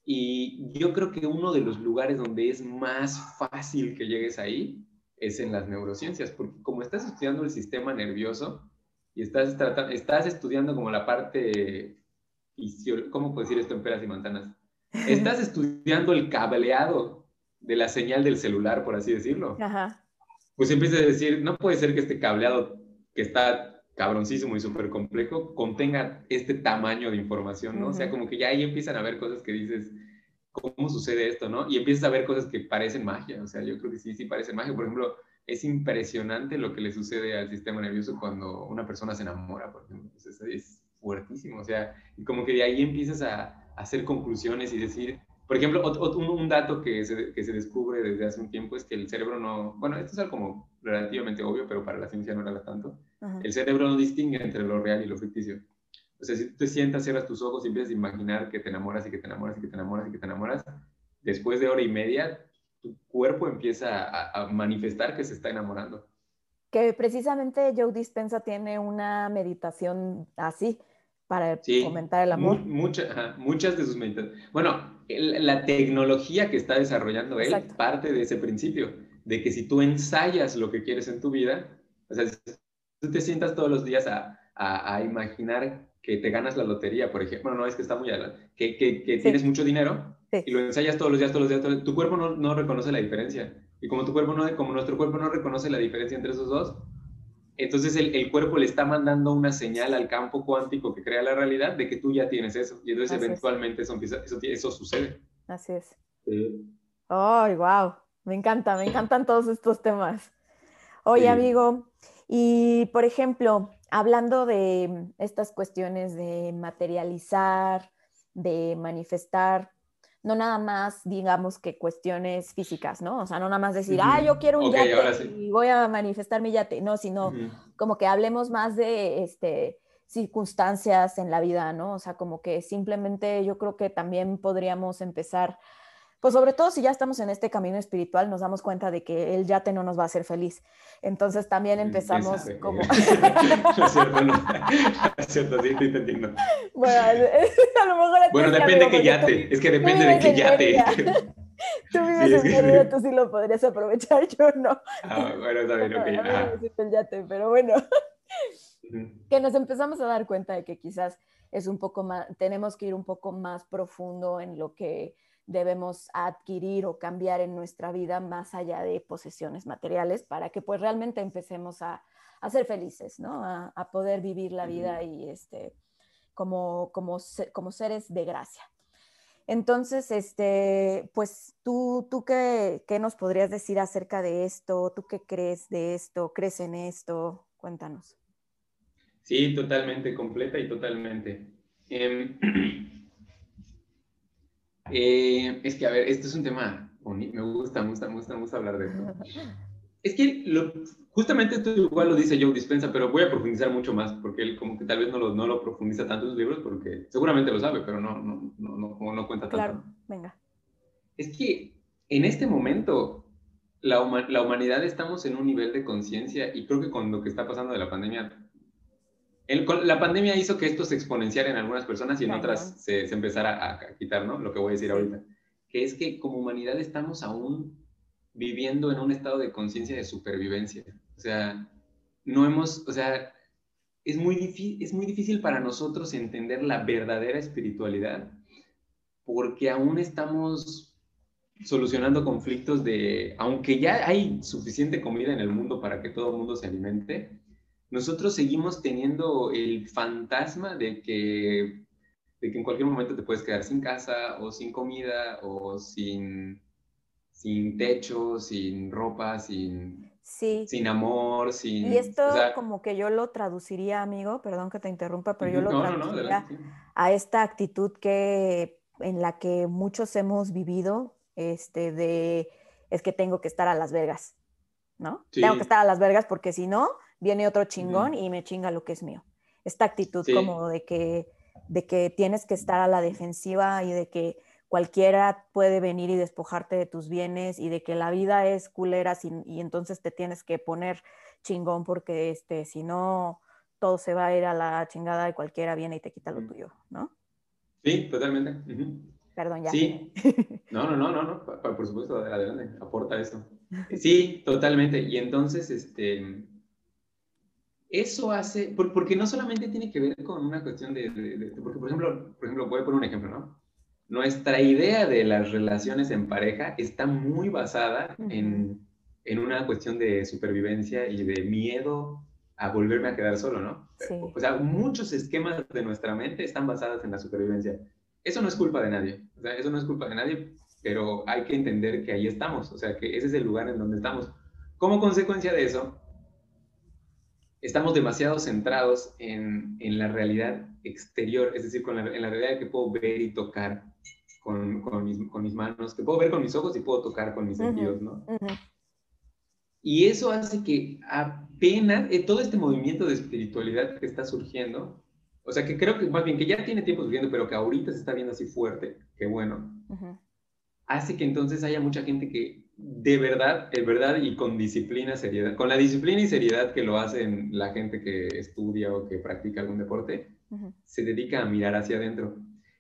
Y yo creo que uno de los lugares donde es más fácil que llegues ahí es en las neurociencias, porque como estás estudiando el sistema nervioso y estás, tratando, estás estudiando como la parte, ¿cómo puedo decir esto en peras y manzanas? Estás estudiando el cableado de la señal del celular, por así decirlo. Ajá. Pues empiezas a decir, no puede ser que este cableado que está cabroncísimo y súper complejo contenga este tamaño de información, ¿no? O sea, como que ya ahí empiezan a ver cosas que dices, cómo sucede esto, ¿no? Y empiezas a ver cosas que parecen magia, o sea, yo creo que sí, sí parecen magia. Por ejemplo, es impresionante lo que le sucede al sistema nervioso cuando una persona se enamora, por ejemplo. es, fuertísimo, o sea, y como que de ahí empiezas a, hacer conclusiones y decir, por ejemplo, un, dato que se, que se, descubre desde hace un tiempo es que el cerebro no, bueno, esto es algo como relativamente obvio, pero para la ciencia no era tanto, el cerebro no distingue entre lo real y lo ficticio. O sea, si tú te sientas, cierras tus ojos y empiezas a imaginar que te enamoras y que te enamoras y que te enamoras y que te enamoras, después de hora y media, tu cuerpo empieza a, manifestar que se está enamorando. Que precisamente Joe Dispensa tiene una meditación así para fomentar el amor. muchas de sus meditaciones. Bueno, la tecnología que está desarrollando él parte de ese principio, de que si tú ensayas lo que quieres en tu vida, o sea, si tú te sientas todos los días a, a, a imaginar que te ganas la lotería, por ejemplo, no, es que está muy adelante, que, que, tienes mucho dinero y lo ensayas todos los días, todos los días, tu cuerpo no, no, reconoce la diferencia. Y como, tu cuerpo no, como nuestro cuerpo no reconoce la diferencia entre esos dos, entonces el, el, cuerpo le está mandando una señal al campo cuántico que crea la realidad de que tú ya tienes eso. Y entonces eventualmente eso, eso, eso, sucede. Así es. ¡Ay, wow! Me encanta, me encantan todos estos temas. Oye, amigo, y por ejemplo, hablando de estas cuestiones de materializar, de manifestar, no nada más, digamos que cuestiones físicas, ¿no? O sea, no nada más decir, ah, yo quiero un yate y voy a manifestar mi yate, no, sino como que hablemos más de este, circunstancias en la vida, ¿no? O sea, como que simplemente yo creo que también podríamos empezar pues sobre todo si ya estamos en este camino espiritual, nos damos cuenta de que el yate no nos va a hacer feliz. Entonces también mm, empezamos como... no es cierto, no. es cierto, sí, estoy entendiendo. Bueno, a lo mejor... Bueno, depende de qué yate, es que depende de qué yate. Tú vives en Mérida, tú sí lo podrías aprovechar, yo no. Ah, bueno, bien, ok. Ajá. el yate, pero bueno. que nos empezamos a dar cuenta de que quizás es un poco más, tenemos que ir un poco más profundo en lo que debemos adquirir o cambiar en nuestra vida más allá de posesiones materiales para que pues realmente empecemos a, a ser felices, ¿no? A, a, poder vivir la vida y este, como, como, como seres de gracia. Entonces, este, pues tú, tú qué, qué, nos podrías decir acerca de esto? ¿Tú qué crees de esto? ¿Crees en esto? Cuéntanos. Sí, totalmente, completa y totalmente. Eh, Eh, es que, a ver, este es un tema bonito, me gusta, me gusta, me gusta, me gusta hablar de esto. Es que lo, justamente esto igual lo dice Joe Dispensa, pero voy a profundizar mucho más, porque él como que tal vez no lo, no lo profundiza tanto en sus libros, porque seguramente lo sabe, pero no, no, no, no, no cuenta tanto. Claro, venga. Es que en este momento la, la humanidad estamos en un nivel de conciencia y creo que con lo que está pasando de la pandemia la pandemia hizo que esto se exponenciara en algunas personas y en otras se, se, empezara a, quitar, ¿no? Lo que voy a decir ahorita. Que es que como humanidad estamos aún viviendo en un estado de conciencia de supervivencia. O sea, no hemos, o sea, es muy, es muy difícil para nosotros entender la verdadera espiritualidad porque aún estamos solucionando conflictos de, aunque ya hay suficiente comida en el mundo para que todo el mundo se alimente, nosotros seguimos teniendo el fantasma de que, de que en cualquier momento te puedes quedar sin casa o sin comida o sin, sin techo, sin ropa, sin, sin amor, sin... Y esto como que yo lo traduciría, amigo, perdón que te interrumpa, pero yo lo traduciría a esta actitud que en la que muchos hemos vivido, este, de es que tengo que estar a Las Vegas, ¿no? Tengo que estar a Las Vegas porque si no, viene otro chingón y me chinga lo que es mío. Esta actitud como de que, de que tienes que estar a la defensiva y de que cualquiera puede venir y despojarte de tus bienes y de que la vida es culera y entonces te tienes que poner chingón porque este, si no todo se va a ir a la chingada y cualquiera viene y te quita lo tuyo, ¿no? Sí, totalmente. Perdón, ya. Sí. No, no, no, no, no, por supuesto, adelante, aporta eso. Sí, totalmente. Y entonces, este, eso hace, porque no solamente tiene que ver con una cuestión de, porque por ejemplo, por ejemplo, voy a poner un ejemplo, ¿no? Nuestra idea de las relaciones en pareja está muy basada en, en, una cuestión de supervivencia y de miedo a volverme a quedar solo, ¿no? O sea, muchos esquemas de nuestra mente están basados en la supervivencia. Eso no es culpa de nadie, o sea, eso no es culpa de nadie, pero hay que entender que ahí estamos, o sea, que ese es el lugar en donde estamos. Como consecuencia de eso, estamos demasiado centrados en, en, la realidad exterior, es decir, con la, en la realidad que puedo ver y tocar con, con, mis, con, mis, manos, que puedo ver con mis ojos y puedo tocar con mis sentidos, ¿no? Y eso hace que apenas eh, todo este movimiento de espiritualidad que está surgiendo, o sea, que creo que más bien que ya tiene tiempo surgiendo, pero que ahorita se está viendo así fuerte, que bueno, hace que entonces haya mucha gente que de verdad, de verdad y con disciplina, seriedad, con la disciplina y seriedad que lo hacen la gente que estudia o que practica algún deporte, se dedica a mirar hacia adentro.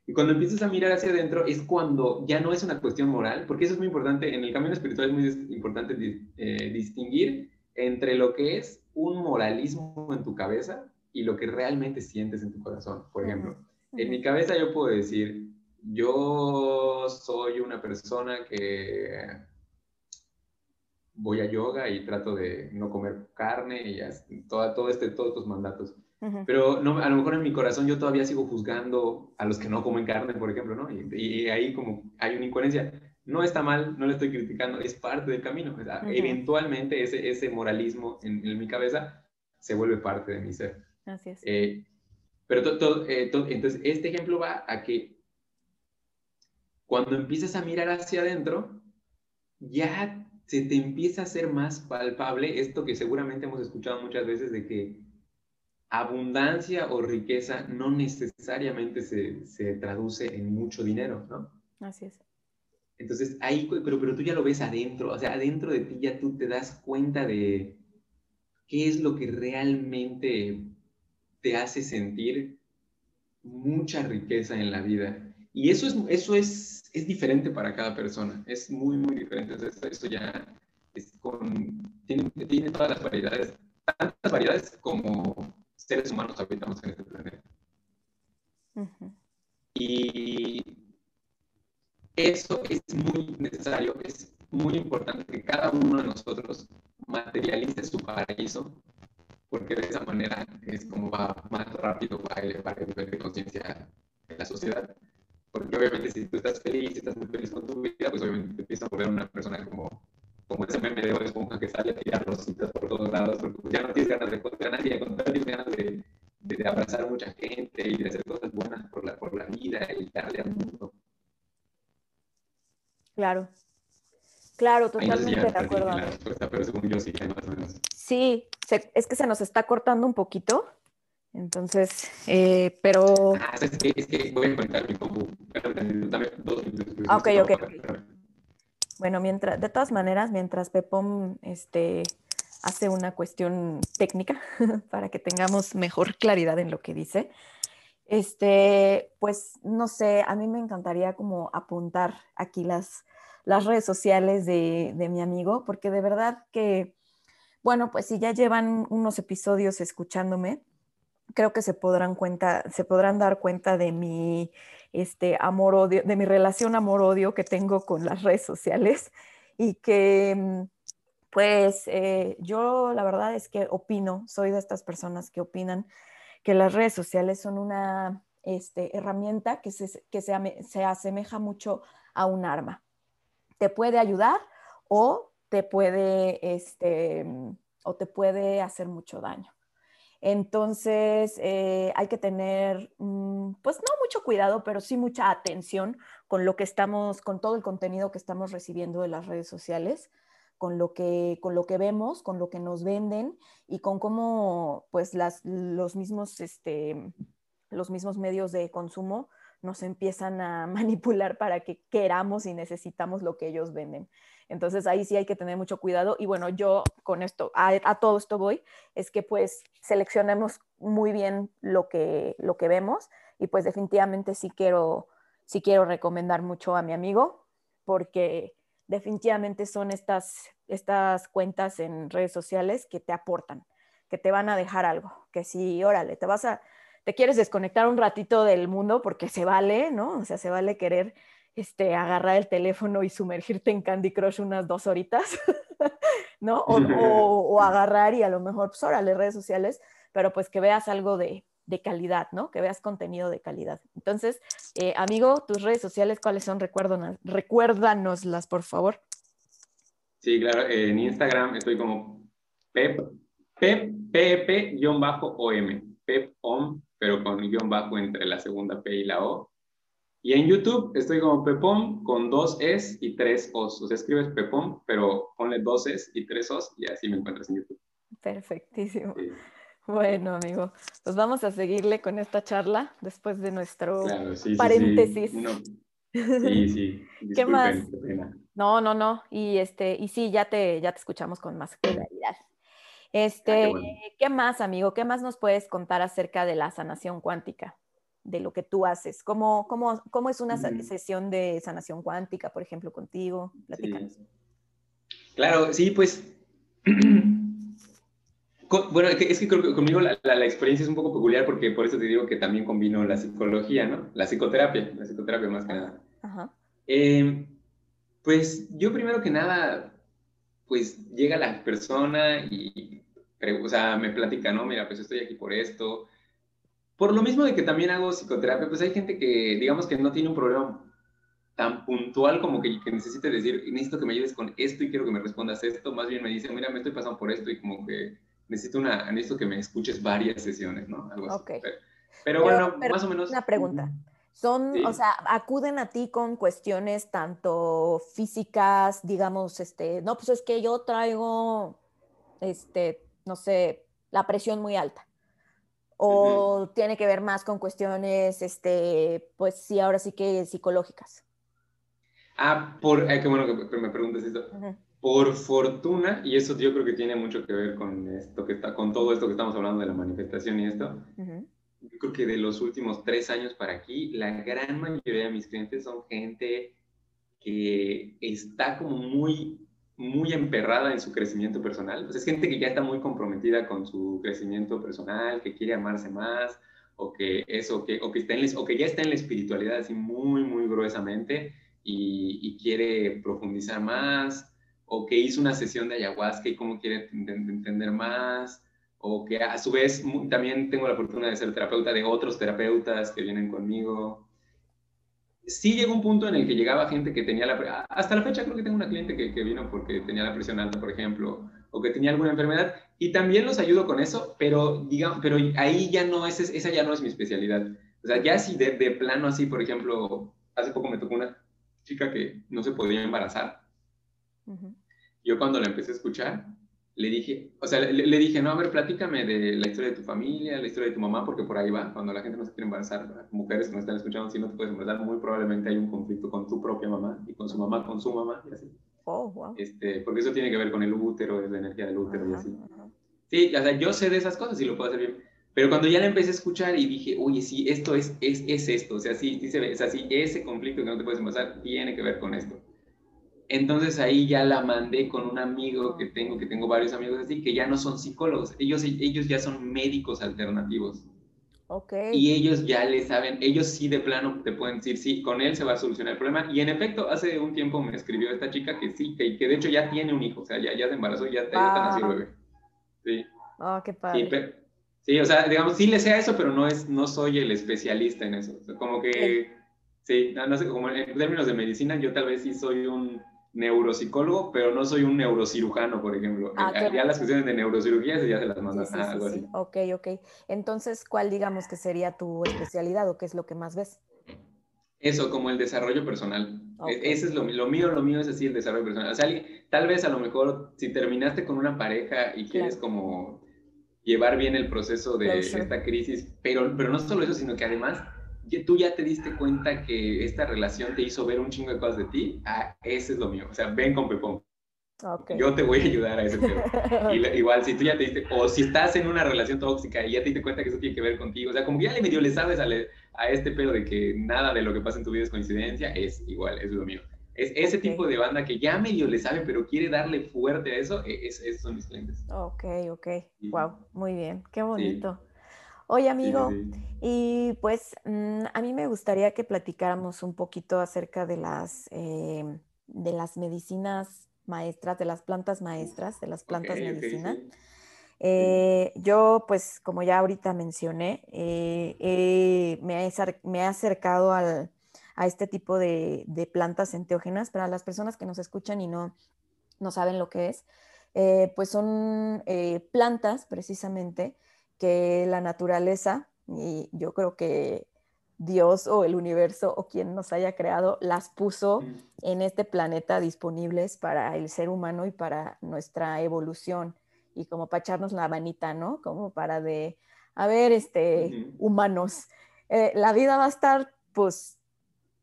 Y cuando empiezas a mirar hacia adentro es cuando ya no es una cuestión moral, porque eso es muy importante, en el camino espiritual es muy importante eh, distinguir entre lo que es un moralismo en tu cabeza y lo que realmente sientes en tu corazón. Por ejemplo, en mi cabeza yo puedo decir, yo soy una persona que voy a yoga y trato de no comer carne y toda, todo este, todos estos mandatos. Pero no, a lo mejor en mi corazón yo todavía sigo juzgando a los que no comen carne, por ejemplo, ¿no? Y, ahí como hay una incoherencia. No está mal, no le estoy criticando, es parte del camino. Eventualmente ese, ese moralismo en, mi cabeza se vuelve parte de mi ser. Así es. Eh, pero todo, eh, entonces este ejemplo va a que cuando empiezas a mirar hacia adentro, ya se te empieza a hacer más palpable esto que seguramente hemos escuchado muchas veces de que abundancia o riqueza no necesariamente se, se traduce en mucho dinero, ¿no? Así es. Entonces, ahí, pero, pero tú ya lo ves adentro, o sea, adentro de ti ya tú te das cuenta de qué es lo que realmente te hace sentir mucha riqueza en la vida. Y eso es, eso es, es diferente para cada persona, es muy, muy diferente. Entonces, eso ya es con, tiene, tiene todas las variedades, tantas variedades como seres humanos habitamos en este planeta. Y eso es muy necesario, es muy importante que cada uno de nosotros materialice su paraíso, porque de esa manera es como va más rápido va a elevar el nivel de conciencia en la sociedad. Porque obviamente si tú estás feliz, estás muy feliz con tu vida, pues obviamente te empiezas a volver una persona como, como ese meme de esponja que sale a tirar rositas por todos lados, porque ya no tienes ganas de encontrar a nadie, tienes ganas de, de, abrazar a mucha gente y de hacer cosas buenas por la, por la vida y darle al mundo. Claro. Claro, totalmente de acuerdo. sí, es que se nos está cortando un poquito. Entonces, eh, pero. Ah, es que, es que voy a contar mi compu. Ah, ok, ok. Bueno, mientras, de todas maneras, mientras Pepom este, hace una cuestión técnica para que tengamos mejor claridad en lo que dice, este, pues no sé, a mí me encantaría como apuntar aquí las, las redes sociales de, de, mi amigo, porque de verdad que, bueno, pues si ya llevan unos episodios escuchándome, creo que se podrán, cuenta, se podrán dar cuenta de mi este, amor-odio, de mi relación amor-odio que tengo con las redes sociales y que mm, pues eh, yo la verdad es que opino, soy de estas personas que opinan que las redes sociales son una este, herramienta que, se, que se, asemeja mucho a un arma. Te puede ayudar o te puede, este, o te puede hacer mucho daño. Entonces, eh, hay que tener, mm, pues no mucho cuidado, pero sí mucha atención con lo que estamos, con todo el contenido que estamos recibiendo de las redes sociales, con lo que, con lo que vemos, con lo que nos venden y con cómo pues los, mismos, este, los mismos medios de consumo nos empiezan a manipular para que queramos y necesitamos lo que ellos venden. Entonces ahí sí hay que tener mucho cuidado y bueno, yo con esto, a, todo esto voy, es que pues seleccionemos muy bien lo que, lo que vemos y pues definitivamente sí quiero, sí quiero recomendar mucho a mi amigo porque definitivamente son estas, estas cuentas en redes sociales que te aportan, que te van a dejar algo, que si, órale, te vas a, te quieres desconectar un ratito del mundo porque se vale, ¿no? O sea, se vale querer este, agarrar el teléfono y sumergirte en Candy Crush unas dos horitas, ¿no? O, o, agarrar y a lo mejor, pues órale, redes sociales, pero pues que veas algo de, de calidad, ¿no? Que veas contenido de calidad. Entonces, eh, amigo, tus redes sociales, ¿cuáles son? Recuérdanos, recuérdanoslas, por favor. Sí, claro, en Instagram estoy como pep, pep, pep-om, pep-om, pero con guion bajo entre la segunda P y la O. Y en YouTube estoy como Pepom con dos Es y tres Os. O sea, escribes Pepom, pero ponle dos Es y tres Os y así me encuentras en YouTube. Perfectísimo. Bueno, amigo, pues vamos a seguirle con esta charla después de nuestro paréntesis. Sí, sí. ¿Qué más? No, no, no. Y este, y sí, ya te, ya te escuchamos con más claridad. Este, ah, qué, más, amigo? ¿Qué más nos puedes contar acerca de la sanación cuántica? De lo que tú haces. ¿Cómo, cómo, cómo es una sesión de sanación cuántica, por ejemplo, contigo? Platícanos. Claro, sí, pues bueno, es que conmigo la, la, experiencia es un poco peculiar porque por eso te digo que también combino la psicología, ¿no? La psicoterapia, la psicoterapia más que nada. Ajá. Em, pues yo primero que nada, pues llega la persona y, o sea, me platica, ¿no? Mira, pues estoy aquí por esto. Por lo mismo de que también hago psicoterapia, pues hay gente que, digamos que no tiene un problema tan puntual como que, que necesite decir, necesito que me ayudes con esto y quiero que me respondas esto. Más bien me dice, mira, me estoy pasando por esto y como que necesito, una, necesito que me escuches varias sesiones, ¿no? Algo así. Pero, bueno, más o menos. Una pregunta. Son, o sea, acuden a ti con cuestiones tanto físicas, digamos, este, no, pues es que yo traigo, este, no sé, la presión muy alta. O tiene que ver más con cuestiones, este, pues sí, ahora sí que psicológicas. Ah, por, qué bueno que me preguntes esto. Por fortuna, y eso yo creo que tiene mucho que ver con esto que está, con todo esto que estamos hablando de la manifestación y esto. Yo creo que de los últimos tres años para aquí, la gran mayoría de mis clientes son gente que está como muy, muy emperrada en su crecimiento personal. Es gente que ya está muy comprometida con su crecimiento personal, que quiere amarse más, o que eso, que, o que, está en, o que ya está en la espiritualidad así muy, muy gruesamente y, quiere profundizar más, o que hizo una sesión de ayahuasca y cómo quiere entender más, o que a su vez también tengo la fortuna de ser terapeuta de otros terapeutas que vienen conmigo. Sí llegó un punto en el que llegaba gente que tenía la... Hasta la fecha creo que tengo una cliente que, que vino porque tenía la presión alta, por ejemplo, o que tenía alguna enfermedad, y también los ayudo con eso, pero, digamos, pero ahí ya no es, esa ya no es mi especialidad. O sea, ya si de, de plano así, por ejemplo, hace poco me tocó una, chica que no se podía embarazar. Yo cuando la empecé a escuchar, le dije, o sea, le, dije, no, a ver, platícame de la historia de tu familia, la historia de tu mamá, porque por ahí va, cuando la gente no se quiere embarazar, mujeres que me están escuchando, si no te puedes embarazar, muy probablemente hay un conflicto con tu propia mamá y con su mamá, con su mamá, y así. Oh, wow. Este, porque eso tiene que ver con el útero, es la energía del útero y así. Sí, o sea, yo sé de esas cosas y lo puedo hacer bien. Pero cuando ya la empecé a escuchar y dije, oye, sí, esto es, es, es esto, o sea, sí, sí se ve, o sea, sí, ese conflicto que no te puedes pasar tiene que ver con esto. Entonces ahí ya la mandé con un amigo que tengo, que tengo varios amigos así, que ya no son psicólogos, ellos, ellos ya son médicos alternativos. Okay. Y ellos ya le saben, ellos sí de plano te pueden decir, sí, con él se va a solucionar el problema. Y en efecto, hace un tiempo me escribió esta chica que sí, que, que de hecho ya tiene un hijo, o sea, ya, ya se embarazó y ya, está nacido bebé. Sí. Oh, qué padre. Sí, o sea, digamos, sí le sé a eso, pero no, es, no soy el especialista en eso. como que, sí, no, sé, como en términos de medicina, yo tal vez sí soy un neuropsicólogo, pero no soy un neurocirujano, por ejemplo. Ah, eh, ya las cuestiones de neurocirugía ya se las mandas a algo así. Ok, ok. Entonces, ¿cuál digamos que sería tu especialidad o qué es lo que más ves? Eso, como el desarrollo personal. E, ese es lo, lo, mío, lo mío es así, el desarrollo personal. O sea, tal vez a lo mejor si terminaste con una pareja y quieres como llevar bien el proceso de esta crisis, pero, pero no solo eso, sino que además tú ya te diste cuenta que esta relación te hizo ver un chingo de cosas de ti, ah, ese es lo mío, o sea, ven con Pepón. Yo te voy a ayudar a ese tema. igual, si tú ya te diste, o si estás en una relación tóxica y ya te diste cuenta que eso tiene que ver contigo, o sea, como que ya le medio le sabes a, a este pedo de que nada de lo que pasa en tu vida es coincidencia, es igual, es lo mío. Es ese tipo de banda que ya medio le sabe, pero quiere darle fuerte a eso, e, es, esos son mis clientes. Ok, ok. Wow, muy bien. Qué bonito. Oye, amigo, y pues mm, a mí me gustaría que platicáramos un poquito acerca de las, em, de las medicinas maestras, de las plantas maestras, de las plantas medicina. Eh, yo, pues, como ya ahorita mencioné, eh, me, me he acercado al, a este tipo de, plantas enteógenas. Para las personas que nos escuchan y no, no saben lo que es, eh, pues son plantas precisamente que la naturaleza, y yo creo que Dios o el universo o quien nos haya creado, las puso en este planeta disponibles para el ser humano y para nuestra evolución y como para echarnos la manita, ¿no? Como para de, a ver, este, humanos, eh, la vida va a estar pues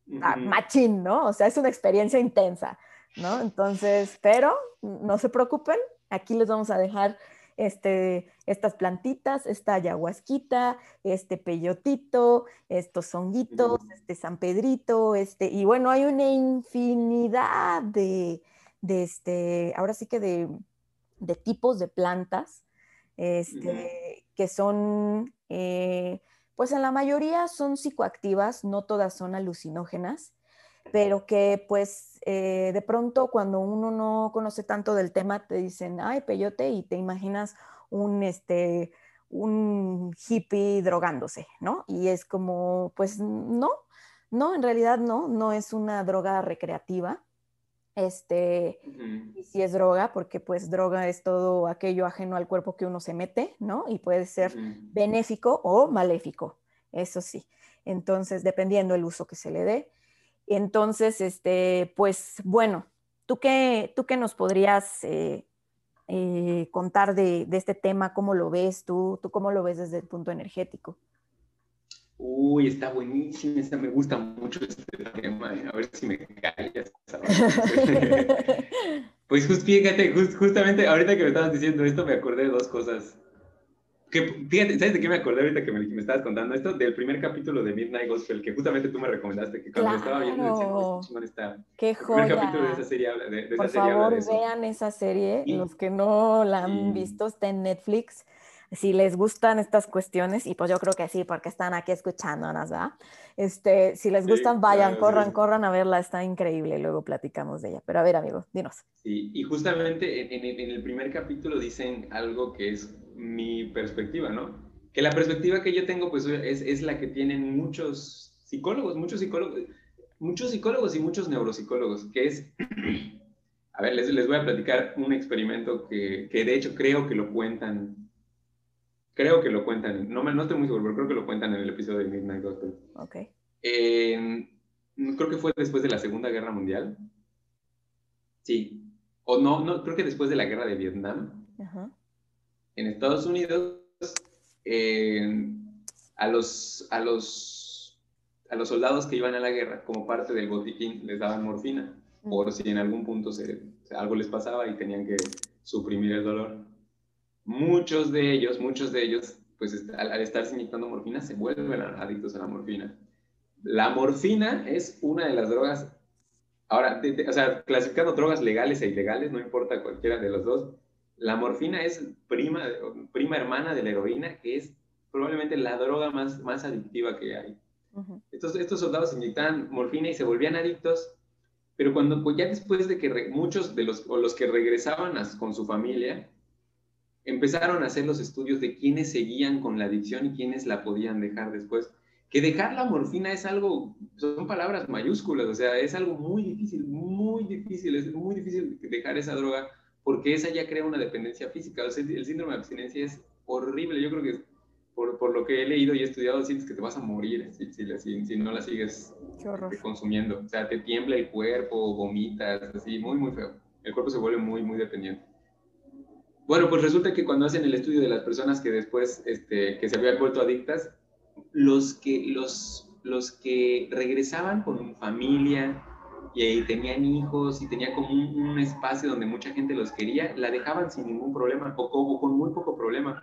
machín, ¿no? O sea, es una experiencia intensa, ¿no? Entonces, pero no se preocupen, aquí les vamos a dejar este, estas plantitas, esta ayahuasquita, este peyotito, estos honguitos, este San Pedrito, este, y bueno, hay una infinidad de, de este, ahora sí que de, de tipos de plantas, este, que son eh, pues en la mayoría son psicoactivas, no todas son alucinógenas, pero que pues eh, de pronto cuando uno no conoce tanto del tema te dicen, ay, peyote, y te imaginas un, este, un hippie drogándose, ¿no? Y es como, pues no, no, en realidad no, no es una droga recreativa, este, y si es droga, porque pues droga es todo aquello ajeno al cuerpo que uno se mete, ¿no? Y puede ser benéfico o maléfico. eso sí. Entonces, dependiendo el uso que se le dé. Entonces, este, pues bueno, ¿tú qué, tú qué nos podrías eh, eh, contar de, este tema? ¿Cómo lo ves tú? ¿Tú cómo lo ves desde el punto energético? Uy, está buenísimo, me gusta mucho este tema. A ver si me callas. pues fíjate, justamente ahorita que me estabas diciendo esto, me acordé de dos cosas fíjate, ¿sabes de qué me acordé ahorita que me, estabas contando esto? Del primer capítulo de Midnight Gospel, que justamente tú me recomendaste, que cuando estaba viendo decía, está. ¡Qué joya! El primer capítulo de esa serie habla de, de Por esa serie favor, vean esa serie. Los que no la han visto, está en Netflix. Si les gustan estas cuestiones, y pues yo creo que sí, porque están aquí escuchándonos, ¿verdad? Este, si les gustan, vayan, corran, corran a verla, está increíble, luego platicamos de ella. Pero a ver, amigo, dinos. Sí, y justamente en, en el primer capítulo dicen algo que es mi perspectiva, ¿no? Que la perspectiva que yo tengo, pues, es, es la que tienen muchos psicólogos, muchos psicólogos, muchos psicólogos y muchos neuropsicólogos, que es, a ver, les, les voy a platicar un experimento que, que, de hecho creo que lo cuentan, creo que lo cuentan, no, me, no estoy muy seguro, pero creo que lo cuentan en el episodio de Midnight Gospel. Ok. creo que fue después de la Segunda Guerra Mundial. Sí. O no, no, creo que después de la Guerra de Vietnam. Ajá en Estados Unidos a, los, a, los, a los soldados que iban a la guerra como parte del botiquín les daban morfina por si en algún punto se, algo les pasaba y tenían que suprimir el dolor. Muchos de ellos, muchos de ellos, pues al, al estarse inyectando morfina, se vuelven adictos a la morfina. La morfina es una de las drogas, ahora, o sea, clasificando drogas legales e ilegales, no importa cualquiera de los dos, la morfina es prima, prima hermana de la heroína, que es probablemente la droga más, más adictiva que hay. estos, estos soldados inyectaban morfina y se volvían adictos, pero cuando pues ya después de que muchos de los, o los que regresaban con su familia, empezaron a hacer los estudios de quiénes seguían con la adicción y quiénes la podían dejar después. Que dejar la morfina es algo, son palabras mayúsculas, o sea, es algo muy difícil, muy difícil, es muy difícil dejar esa droga porque esa ya crea una dependencia física. el síndrome de abstinencia es horrible. Yo creo que por, por, lo que he leído y estudiado, sientes que te vas a morir si, si, si, no la sigues consumiendo. O sea, te tiembla el cuerpo, vomitas, así, muy, muy feo. El cuerpo se vuelve muy, muy dependiente. Bueno, pues resulta que cuando hacen el estudio de las personas que después, este, que se habían vuelto adictas, los que, los, los que regresaban con familia, y tenían hijos y tenía como un, espacio donde mucha gente los quería, la dejaban sin ningún problema o, con muy poco problema.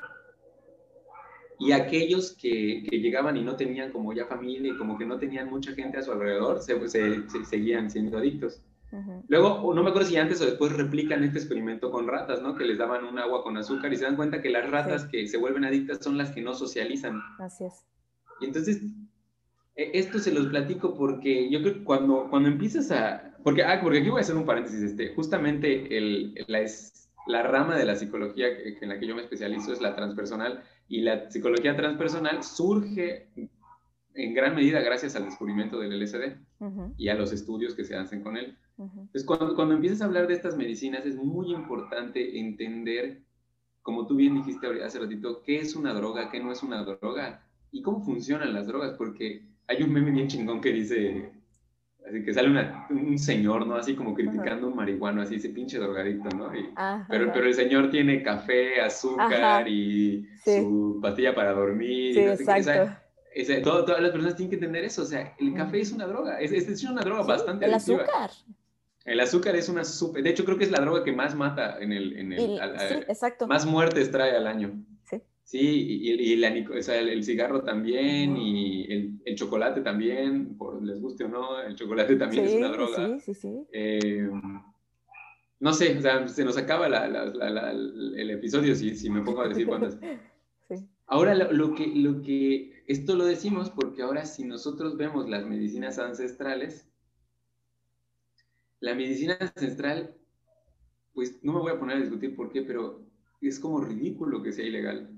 Y aquellos que, que, llegaban y no tenían como ya familia y como que no tenían mucha gente a su alrededor, se, se, seguían siendo adictos. Luego, no me acuerdo si antes o después replican este experimento con ratas, ¿no? Que les daban un agua con azúcar y se dan cuenta que las ratas que se vuelven adictas son las que no socializan. Así es. Y entonces e, esto se los platico porque yo creo que cuando, cuando empiezas a... Porque, ah, porque aquí voy a hacer un paréntesis. Este, justamente el, la, es, la rama de la psicología en la que yo me especializo es la transpersonal y la psicología transpersonal surge en gran medida gracias al descubrimiento del LSD y a los estudios que se hacen con él. Entonces, cuando, cuando empiezas a hablar de estas medicinas es muy importante entender, como tú bien dijiste hace ratito, qué es una droga, qué no es una droga y cómo funcionan las drogas, porque hay un meme bien chingón que dice, así que sale un señor, ¿no? Así como criticando un marihuano, así ese pinche drogadicto, ¿no? pero, pero el señor tiene café, azúcar y su pastilla para dormir. Sí, exacto. todas las personas tienen que entender eso, o sea, el café es una droga, es, es una droga bastante El azúcar. El azúcar es una super, de hecho creo que es la droga que más mata en el, en el, sí, exacto. más muertes trae al año. Sí, y, y la, o sea, el, cigarro también y el, el, chocolate también, por les guste o no, el chocolate también es una droga. Sí, sí, sí. Eh, no sé, o sea, se nos acaba la, la, el episodio si, si, me pongo a decir cuántas. Sí. Ahora, lo, lo, que, lo que, esto lo decimos porque ahora si nosotros vemos las medicinas ancestrales, la medicina ancestral, pues no me voy a poner a discutir por qué, pero es como ridículo que sea ilegal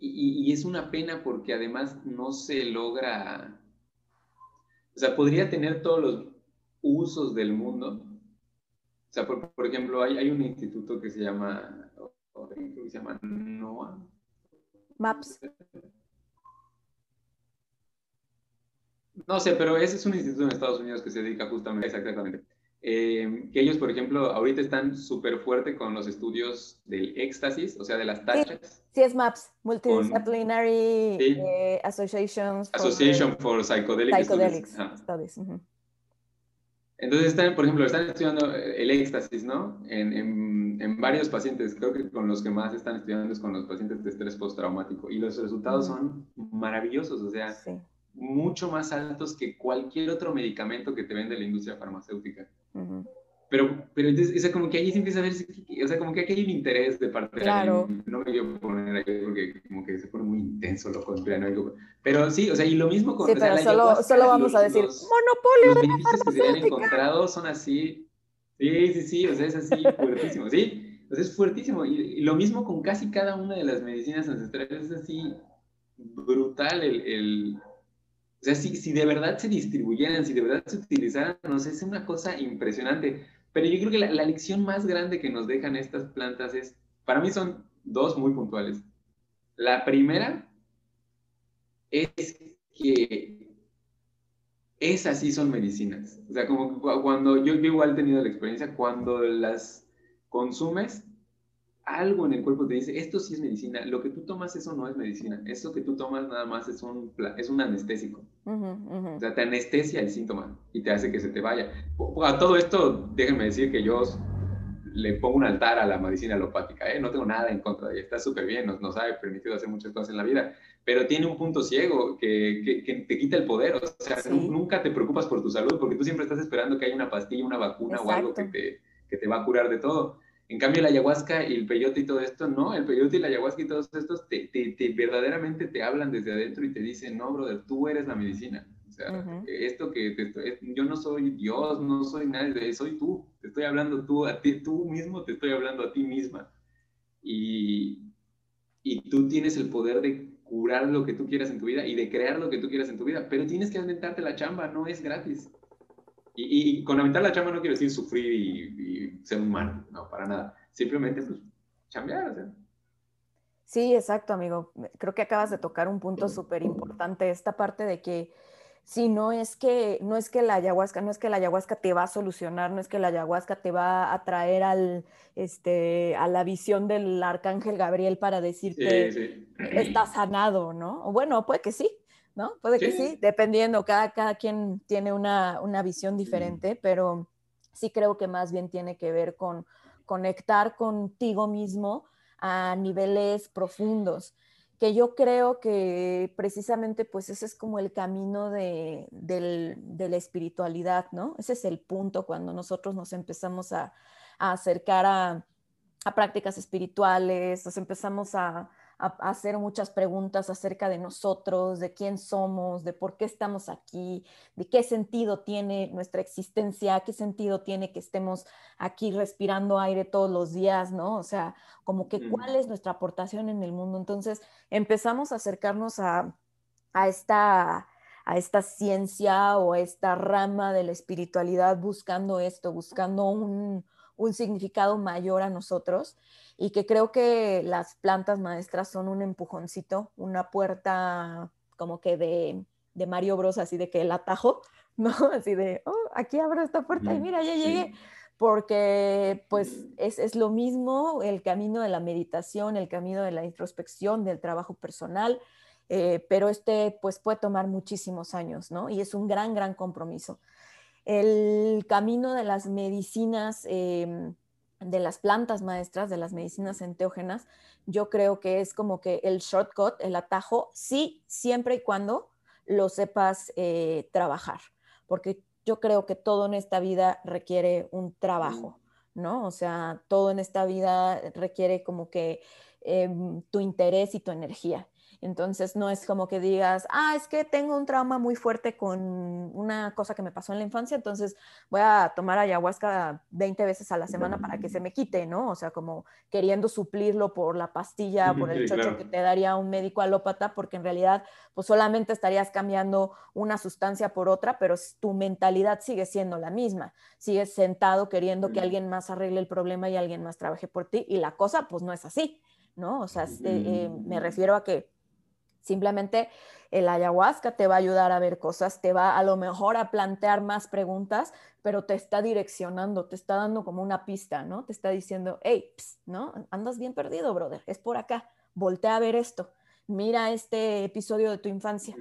y, es una pena porque además no se logra, o sea, podría tener todos los usos del mundo. O sea, por, ejemplo, hay, hay, un instituto que se llama, que se llama NOAA. MAPS. No sé, pero ese es un instituto en Estados Unidos que se dedica justamente, exactamente. Eh, que ellos, por ejemplo, ahorita están súper fuerte con los estudios del éxtasis, o sea, de las tachas. Sí, es MAPS, Multidisciplinary eh, Associations Association for Psychedelic, Studies. Entonces están, por ejemplo, están estudiando el éxtasis, ¿no? En, en, en, varios pacientes, creo que con los que más están estudiando es con los pacientes de estrés postraumático y los resultados son maravillosos, o sea, mucho más altos que cualquier otro medicamento que te vende la industria farmacéutica. Pero, pero entonces, o como que ahí se empieza a ver, o sea, como que aquí hay un interés de parte de alguien. No me quiero poner ahí porque como que se pone muy intenso lo conspiranoico. Pero sí, o sea, y lo mismo con... Sí, pero solo, solo vamos a decir, monopolio Los beneficios que se han encontrado son así, sí, sí, sí, o sea, es así, fuertísimo, ¿sí? O sea, es fuertísimo. Y, y, lo mismo con casi cada una de las medicinas ancestrales, es así brutal el, el o sea, si, si de verdad se distribuyeran, si de verdad se utilizaran, no sé, es una cosa impresionante. Pero yo creo que la, lección más grande que nos dejan estas plantas es, para mí son dos muy puntuales. La primera es que esas sí son medicinas. O sea, como cuando yo, yo igual he tenido la experiencia, cuando las consumes, algo en el cuerpo te dice, esto sí es medicina, lo que tú tomas eso no es medicina, eso que tú tomas nada más es un, es un anestésico. O sea, te anestesia el síntoma y te hace que se te vaya. A todo esto, déjenme decir que yo le pongo un altar a la medicina alopática, ¿eh? no tengo nada en contra de ella, está súper bien, nos, nos, ha permitido hacer muchas cosas en la vida, pero tiene un punto ciego que, que, te quita el poder, o sea, nunca te preocupas por tu salud porque tú siempre estás esperando que haya una pastilla, una vacuna o algo que te, que te va a curar de todo. En cambio, la ayahuasca y el peyote y todo esto, no, el peyote y la ayahuasca y todos estos te, te, verdaderamente te hablan desde adentro y te dicen, no, brother, tú eres la medicina. O sea, esto que te yo no soy Dios, no soy nadie, soy tú, te estoy hablando tú, a ti, tú mismo te estoy hablando a ti misma. Y, y tú tienes el poder de curar lo que tú quieras en tu vida y de crear lo que tú quieras en tu vida, pero tienes que aventarte la chamba, no es gratis. Y, con aventar la chamba no quiero decir sufrir y, ser humano, no, para nada. Simplemente, pues, chambear, o sea. Sí, exacto, amigo. Creo que acabas de tocar un punto súper importante, esta parte de que si no es que no es que la ayahuasca, no es que la ayahuasca te va a solucionar, no es que la ayahuasca te va a traer al este a la visión del arcángel Gabriel para decirte sí, estás sanado, ¿no? Bueno, puede que sí, ¿no? Puede que sí, dependiendo, cada, cada quien tiene una, una visión diferente, pero sí creo que más bien tiene que ver con conectar contigo mismo a niveles profundos, que yo creo que precisamente pues ese es como el camino de, de la espiritualidad, ¿no? Ese es el punto cuando nosotros nos empezamos a, a acercar a, a prácticas espirituales, nos empezamos a, a, hacer muchas preguntas acerca de nosotros, de quién somos, de por qué estamos aquí, de qué sentido tiene nuestra existencia, qué sentido tiene que estemos aquí respirando aire todos los días, ¿no? O sea, como que cuál es nuestra aportación en el mundo. Entonces empezamos a acercarnos a, a esta a esta ciencia o a esta rama de la espiritualidad buscando esto, buscando un, un significado mayor a nosotros y que creo que las plantas maestras son un empujoncito, una puerta como que de, de Mario Bros, así de que el atajo, ¿no? Así de, oh, aquí abro esta puerta y mira, ya llegué. Porque pues es, es lo mismo el camino de la meditación, el camino de la introspección, del trabajo personal, eh, pero este pues puede tomar muchísimos años, ¿no? Y es un gran, gran compromiso. El camino de las medicinas eh, de las plantas maestras, de las medicinas enteógenas, yo creo que es como que el shortcut, el atajo, sí, siempre y cuando lo sepas eh, trabajar, porque yo creo que todo en esta vida requiere un trabajo, ¿no? O sea, todo en esta vida requiere como que em, tu interés y tu energía. Entonces no es como que digas, ah, es que tengo un trauma muy fuerte con una cosa que me pasó en la infancia, entonces voy a tomar ayahuasca 20 veces a la semana para que se me quite, ¿no? O sea, como queriendo suplirlo por la pastilla, por el chocho que te daría un médico alópata, porque en realidad pues solamente estarías cambiando una sustancia por otra, pero tu mentalidad sigue siendo la misma. Sigues sentado queriendo que alguien más arregle el problema y alguien más trabaje por ti y la cosa pues no es así, ¿no? O sea, eh, me refiero a que Simplemente el ayahuasca te va a ayudar a ver cosas, te va a lo mejor a plantear más preguntas, pero te está direccionando, te está dando como una pista, ¿no? Te está diciendo, hey, ¿no? Andas bien perdido, brother, es por acá, voltea a ver esto, mira este episodio de tu infancia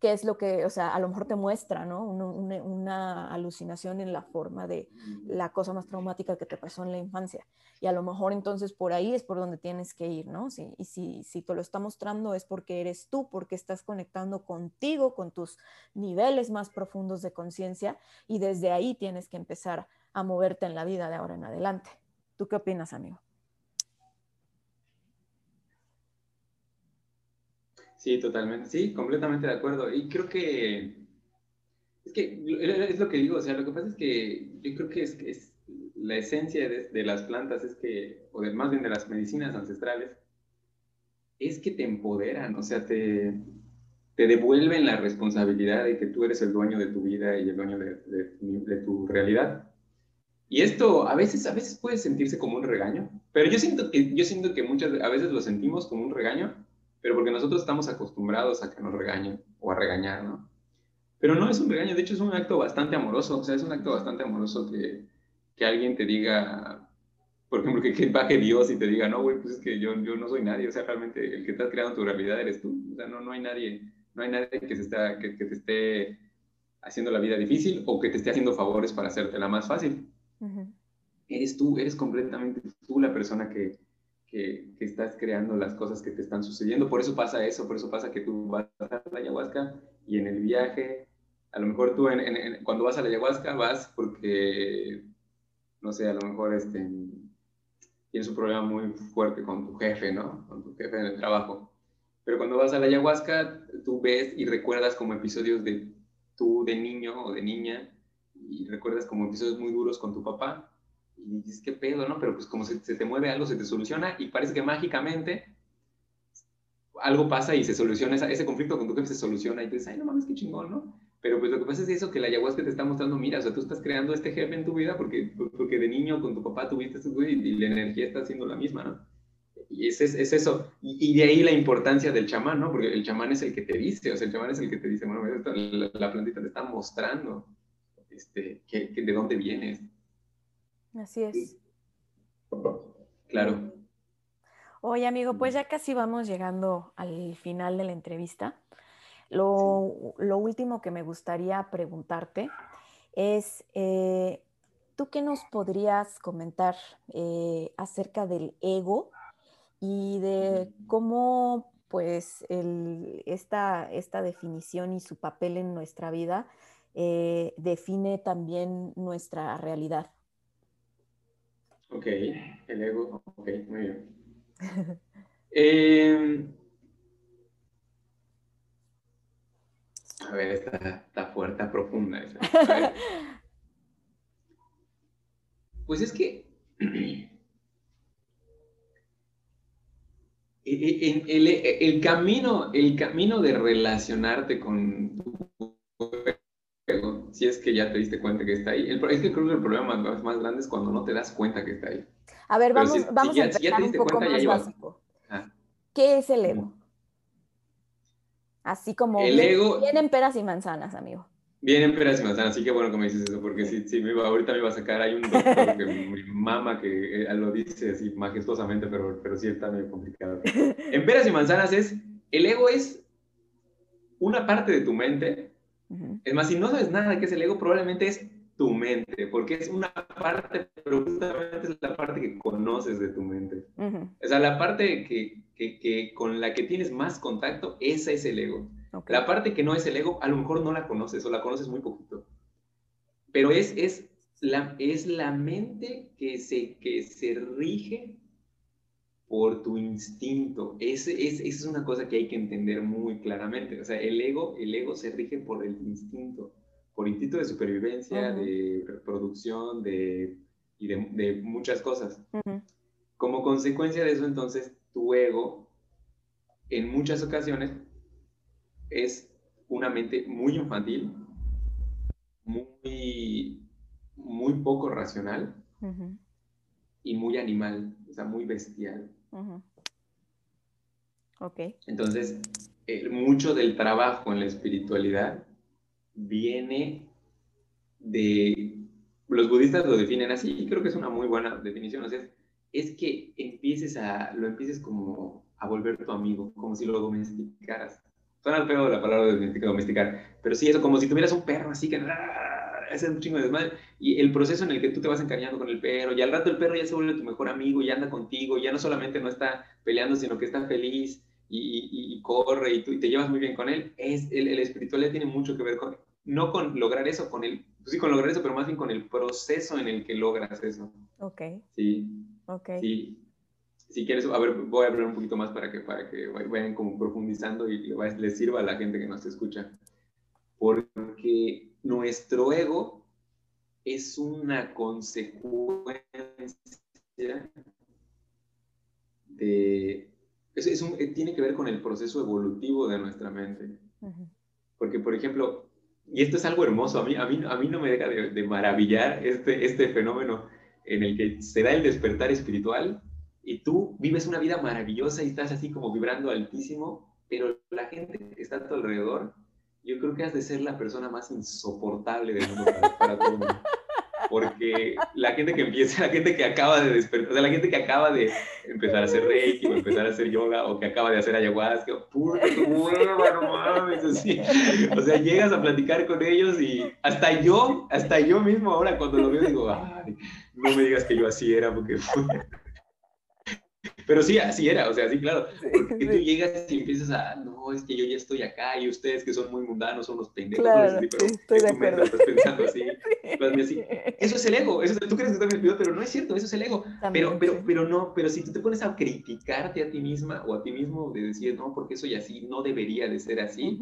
qué es lo que, o sea, a lo mejor te muestra, ¿no? Una, alucinación en la forma de la cosa más traumática que te pasó en la infancia. Y a lo mejor entonces por ahí es por donde tienes que ir, ¿no? y si, si te lo está mostrando es porque eres tú, porque estás conectando contigo, con tus niveles más profundos de conciencia y desde ahí tienes que empezar a moverte en la vida de ahora en adelante. ¿Tú qué opinas, amigo? Sí, totalmente, sí, completamente de acuerdo. Y creo que es que es lo que digo, o sea, lo que pasa es que yo creo que es, es la esencia de, las plantas es que, o de, más bien de las medicinas ancestrales, es que te empoderan, o sea, te, te devuelven la responsabilidad de que tú eres el dueño de tu vida y el dueño de, de, tu realidad. Y esto a veces, a veces puede sentirse como un regaño, pero yo siento que, yo siento que muchas, a veces lo sentimos como un regaño, pero porque nosotros estamos acostumbrados a que nos regañen o a regañar, ¿no? Pero no es un regaño, de hecho es un acto bastante amoroso, o sea, es un acto bastante amoroso que, que alguien te diga, por ejemplo, que, que baje Dios y te diga, no, güey, pues es que yo, yo no soy nadie, o sea, realmente el que está creando tu realidad eres tú, o sea, no, no hay nadie, no hay nadie que, se está, que, que te esté haciendo la vida difícil o que te esté haciendo favores para hacértela más fácil. Eres tú, eres completamente tú la persona que, que, estás creando las cosas que te están sucediendo. Por eso pasa eso, por eso pasa que tú vas a la ayahuasca y en el viaje, a lo mejor tú cuando vas a la ayahuasca vas porque, no sé, a lo mejor este, tienes un problema muy fuerte con tu jefe, ¿no? Con tu jefe en el trabajo. Pero cuando vas a la ayahuasca, tú ves y recuerdas como episodios de tú de niño o de niña y recuerdas como episodios muy duros con tu papá y dices, ¿qué pedo, no? Pero pues como se, te mueve algo, se te soluciona y parece que mágicamente algo pasa y se soluciona, ese conflicto con tu jefe se soluciona y dices, ay, no mames, qué chingón, ¿no? Pero pues lo que pasa es eso, que la ayahuasca te está mostrando, mira, o sea, tú estás creando este jefe en tu vida porque, porque de niño con tu papá tuviste esto y, y la energía está siendo la misma, ¿no? Y es, es, eso. Y, de ahí la importancia del chamán, ¿no? Porque el chamán es el que te dice, o sea, el chamán es el que te dice, bueno, la, plantita te está mostrando este, que, de dónde vienes. Así es. Claro. Oye, amigo, pues ya casi vamos llegando al final de la entrevista. Lo, último que me gustaría preguntarte es, eh, ¿tú qué nos podrías comentar eh, acerca del ego y de cómo pues esta, esta definición y su papel en nuestra vida eh, define también nuestra realidad? Ok, el ego, ok, muy bien. Em, a ver, está, fuerte, está profunda esa. Pues es que el, camino, el camino de relacionarte con tu si es que ya te diste cuenta que está ahí. El, es que creo que el problema más, más, grande es cuando no te das cuenta que está ahí. A ver, vamos, vamos a empezar un poco más básico. Ah. ¿Qué es el ego? Así como el ego, vienen peras y manzanas, amigo. Vienen peras y manzanas, así que bueno que me dices eso, porque si, si me ahorita me iba a sacar, hay un doctor que mi mamá que eh, lo dice así majestuosamente, pero, pero sí está medio complicado. En peras y manzanas es, el ego es una parte de tu mente es más, si no sabes nada de qué es el ego, probablemente es tu mente, porque es una parte, pero justamente es la parte que conoces de tu mente. O sea, la parte que, que, que, con la que tienes más contacto, esa es el ego. La parte que no es el ego, a lo mejor no la conoces o la conoces muy poquito. Pero es, es, la, es la mente que se, que se rige por tu instinto. Esa es, es, una cosa que hay que entender muy claramente. O sea, el ego, el ego se rige por el instinto, por instinto de supervivencia, de reproducción, de, y de, muchas cosas. Como consecuencia de eso, entonces, tu ego, en muchas ocasiones, es una mente muy infantil, muy, muy poco racional y muy animal, o sea, muy bestial. Ok. Entonces, eh, mucho del trabajo en la espiritualidad viene de, los budistas lo definen así, y creo que es una muy buena definición, es que empieces a, lo empieces como a volver tu amigo, como si lo domesticaras. Suena feo la palabra domesticar, pero sí, eso, como si tuvieras un perro así que es un chingo de desmadre. Y el proceso en el que tú te vas encariñando con el perro, y al rato el perro ya se vuelve tu mejor amigo, y anda contigo, y ya no solamente no está peleando, sino que está feliz, y, corre, y, tú, y te llevas muy bien con él. Es, el, el espiritualidad tiene mucho que ver con, no con lograr eso, con el, pues sí, con lograr eso, pero más bien con el proceso en el que logras eso. Ok. Sí. Ok. Sí. Si quieres, a ver, voy a hablar un poquito más para que, para que vayan como profundizando y les sirva a la gente que nos escucha. Porque nuestro ego es una consecuencia de... Es, un, tiene que ver con el proceso evolutivo de nuestra mente. Porque, por ejemplo, y esto es algo hermoso, a mí, a mí, a mí no me deja de, maravillar este, este fenómeno en el que se da el despertar espiritual y tú vives una vida maravillosa y estás así como vibrando altísimo, pero la gente que está a tu alrededor, yo creo que has de ser la persona más insoportable del mundo para, para todo mundo porque la gente que empieza, la gente que acaba de despertar, o sea, la gente que acaba de empezar a hacer reiki o empezar a hacer yoga o que acaba de hacer ayahuasca, puta, no mames, así. O sea, llegas a platicar con ellos y hasta yo, hasta yo mismo ahora cuando lo veo digo, ay, no me digas que yo así era porque pero sí, así era, o sea, sí, claro. Porque tú llegas y empiezas a, no, es que yo ya estoy acá y ustedes que son muy mundanos son los pendejos. Claro, sí, estoy de acuerdo. Estás pensando así, así. Eso es el ego, eso, tú crees que estás espíritu, pero no es cierto, eso es el ego. pero, pero, pero no, pero si tú te pones a criticarte a ti misma o a ti mismo de decir, no, porque soy así, no debería de ser así,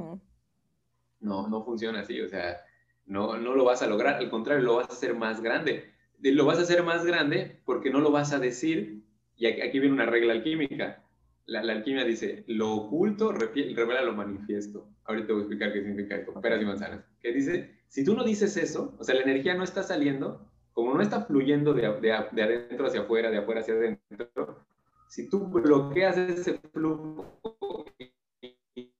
no, no funciona así, o sea, no, no lo vas a lograr, al contrario, lo vas a hacer más grande. Lo vas a hacer más grande porque no lo vas a decir y aquí viene una regla alquímica. La, alquimia dice, lo oculto revela lo manifiesto. Ahorita te voy a explicar qué significa esto, peras y manzanas. Que dice, si tú no dices eso, o sea, la energía no está saliendo, como no está fluyendo de, de, de adentro hacia afuera, de afuera hacia adentro, si tú bloqueas ese flujo y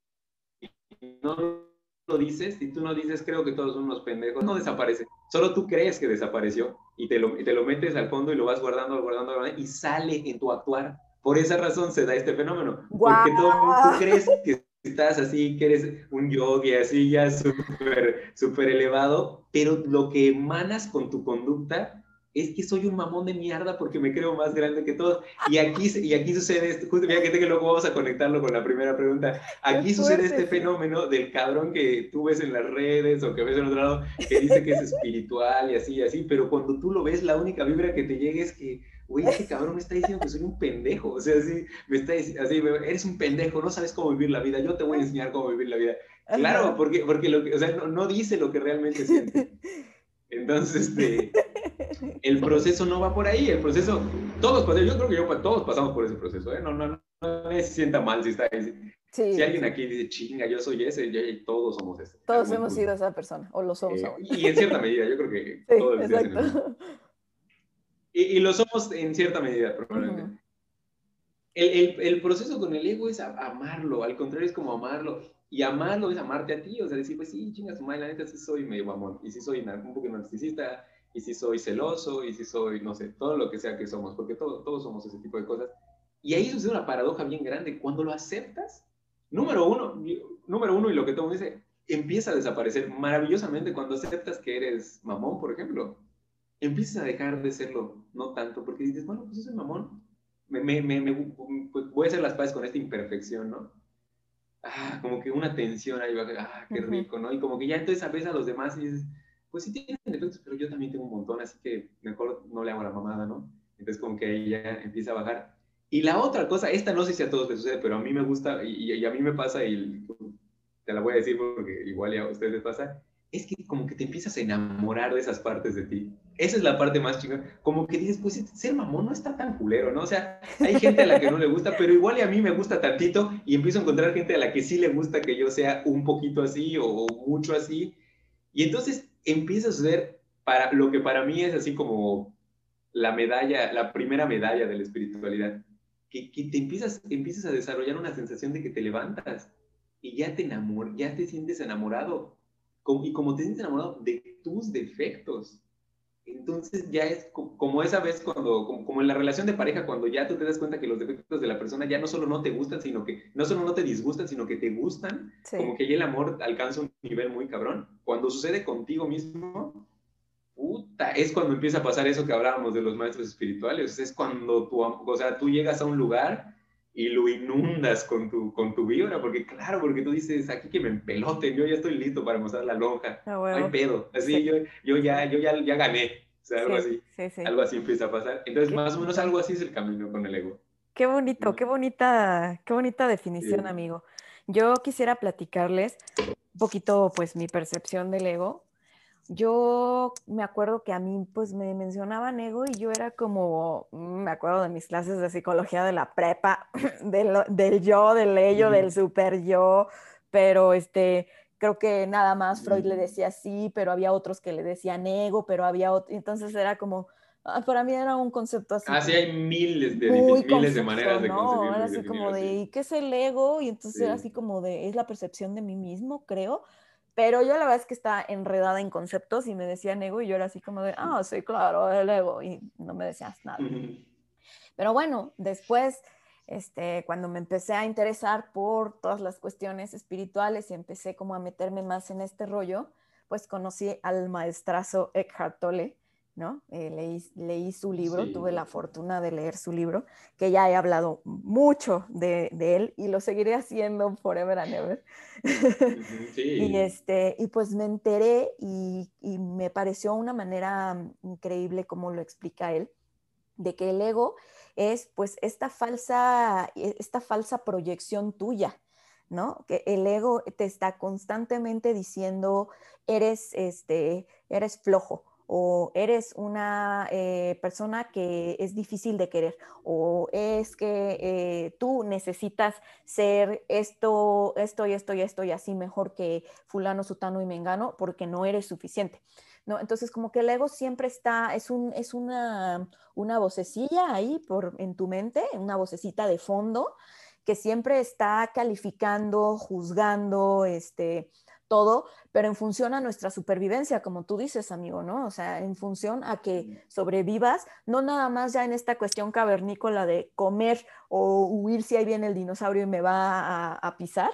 no lo dices, si tú no dices, creo que todos son unos pendejos, no desaparece. Solo tú crees que desapareció y te lo, te lo metes al fondo y lo vas guardando, guardando, guardando, y sale en tu actuar. Por esa razón se da este fenómeno. Porque todo, tú crees que estás así, que eres un yogi así ya súper, súper elevado, pero lo que emanas con tu conducta es que soy un mamón de mierda porque me creo más grande que todos. Y aquí, y aquí sucede esto, justo fíjate que luego vamos a conectarlo con la primera pregunta. Aquí sucede este fenómeno del cabrón que tú ves en las redes o que ves en otro lado, que dice que es espiritual y así y así, pero cuando tú lo ves, la única vibra que te llega es que, güey, este cabrón me está diciendo que soy un pendejo. O sea, así, me está así, eres un pendejo, no sabes cómo vivir la vida, yo te voy a enseñar cómo vivir la vida. Claro, porque, porque lo que, o sea, no, no dice lo que realmente siente. Entonces, este, el proceso no va por ahí, el proceso, todos, yo creo que yo, todos pasamos por ese proceso, ¿eh? no, no, no, no se sienta mal si está ahí. si alguien aquí dice, chinga, yo soy ese, todos somos ese. Todos hemos sido esa persona, o lo somos eh, Y en cierta medida, yo creo que todos exacto. Y, y, lo somos en cierta medida, probablemente. el, el, el, proceso con el ego es amarlo, al contrario, es como amarlo. Y amarlo es amarte a ti, o sea, decir, pues sí, chinga su madre, la neta sí soy medio amor, y sí soy un poco narcisista, y si soy celoso, y si soy, no sé, todo lo que sea que somos, porque todo, todos somos ese tipo de cosas. Y ahí sucede una paradoja bien grande. Cuando lo aceptas, número uno, número uno, y lo que todo dice, empieza a desaparecer maravillosamente cuando aceptas que eres mamón, por ejemplo. Empiezas a dejar de serlo, no tanto, porque dices, bueno, pues soy mamón, me, me, me, pues voy a hacer las paces con esta imperfección, ¿no? Ah, como que una tensión ahí va, ah, qué rico, ¿no? Y como que ya entonces ves a los demás y dices, pues sí tienen defectos, pero yo también tengo un montón, así que mejor no le hago la mamada, ¿no? Entonces como que ahí ya empieza a bajar. Y la otra cosa, esta no sé si a todos les sucede, pero a mí me gusta y, a mí me pasa y te la voy a decir porque igual ya a ustedes les pasa, es que como que te empiezas a enamorar de esas partes de ti. Esa es la parte más chingona. Como que dices, pues ser mamón no está tan culero, ¿no? O sea, hay gente a la que no le gusta, pero igual y a mí me gusta tantito y empiezo a encontrar gente a la que sí le gusta que yo sea un poquito así o mucho así. Y entonces empieza a suceder para lo que para mí es así como la medalla, la primera medalla de la espiritualidad, que, que te empiezas, empiezas a desarrollar una sensación de que te levantas, y ya te enamor, ya te sientes enamorado. y como te sientes enamorado de tus defectos. Entonces ya es como esa vez cuando, como, en la relación de pareja, cuando ya tú te das cuenta que los defectos de la persona ya no solo no te gustan, sino que no solo no te disgustan, sino que te gustan, como que ya el amor alcanza un nivel muy cabrón. Cuando sucede contigo mismo, puta, es cuando empieza a pasar eso que hablábamos de los maestros espirituales, es cuando tú, o sea, tú llegas a un lugar y lo inundas con tu, con tu vibra, porque claro, porque tú dices, aquí que me empeloten, yo ya estoy listo para mostrar la lonja, no hay pedo, así yo, yo, ya, yo ya, ya gané, o sea, algo así, algo así empieza a pasar. Entonces, más o menos algo así es el camino con el ego. Qué bonito, qué bonita, qué bonita definición, amigo. Yo quisiera platicarles un poquito, pues, mi percepción del ego yo me acuerdo que a mí pues me mencionaban ego y yo era como, mm, me acuerdo de mis clases de psicología de la prepa, del, del yo, del ello, del super yo, pero este, creo que nada más Freud le decía sí, pero había otros que le decían ego, pero había otros, entonces era como, ah, para mí era un concepto así. Así hay miles de, miles de maneras de ¿no? Era así como de, ¿qué es el ego? Y entonces era así como de, es la percepción de mí mismo, creo. Pero yo la verdad es que estaba enredada en conceptos y me decían ego y yo era así como de, ah, sí, claro, el ego. Y no me decías nada. Pero bueno, después, este, cuando me empecé a interesar por todas las cuestiones espirituales y empecé como a meterme más en este rollo, pues conocí al maestrazo Eckhart Tolle ¿no? Eh, leí, leí, su libro, tuve la fortuna de leer su libro, que ya he hablado mucho de, él y lo seguiré haciendo forever and ever. y, este, y pues me enteré y, y, me pareció una manera increíble como lo explica él, de que el ego es pues esta falsa, esta falsa proyección tuya, ¿no? Que el ego te está constantemente diciendo, eres, este, eres flojo o eres una eh, persona que es difícil de querer, o es que eh, tú necesitas ser esto, esto y esto y esto y así mejor que fulano, sutano y mengano, porque no eres suficiente. ¿no? Entonces, como que el ego siempre está, es, un, es una, una vocecilla ahí por, en tu mente, una vocecita de fondo, que siempre está calificando, juzgando, este, todo, pero en función a nuestra supervivencia, como tú dices, amigo, ¿no? O sea, en función a que sobrevivas, no nada más ya en esta cuestión cavernícola de comer o huir si ahí viene el dinosaurio y me va a, pisar,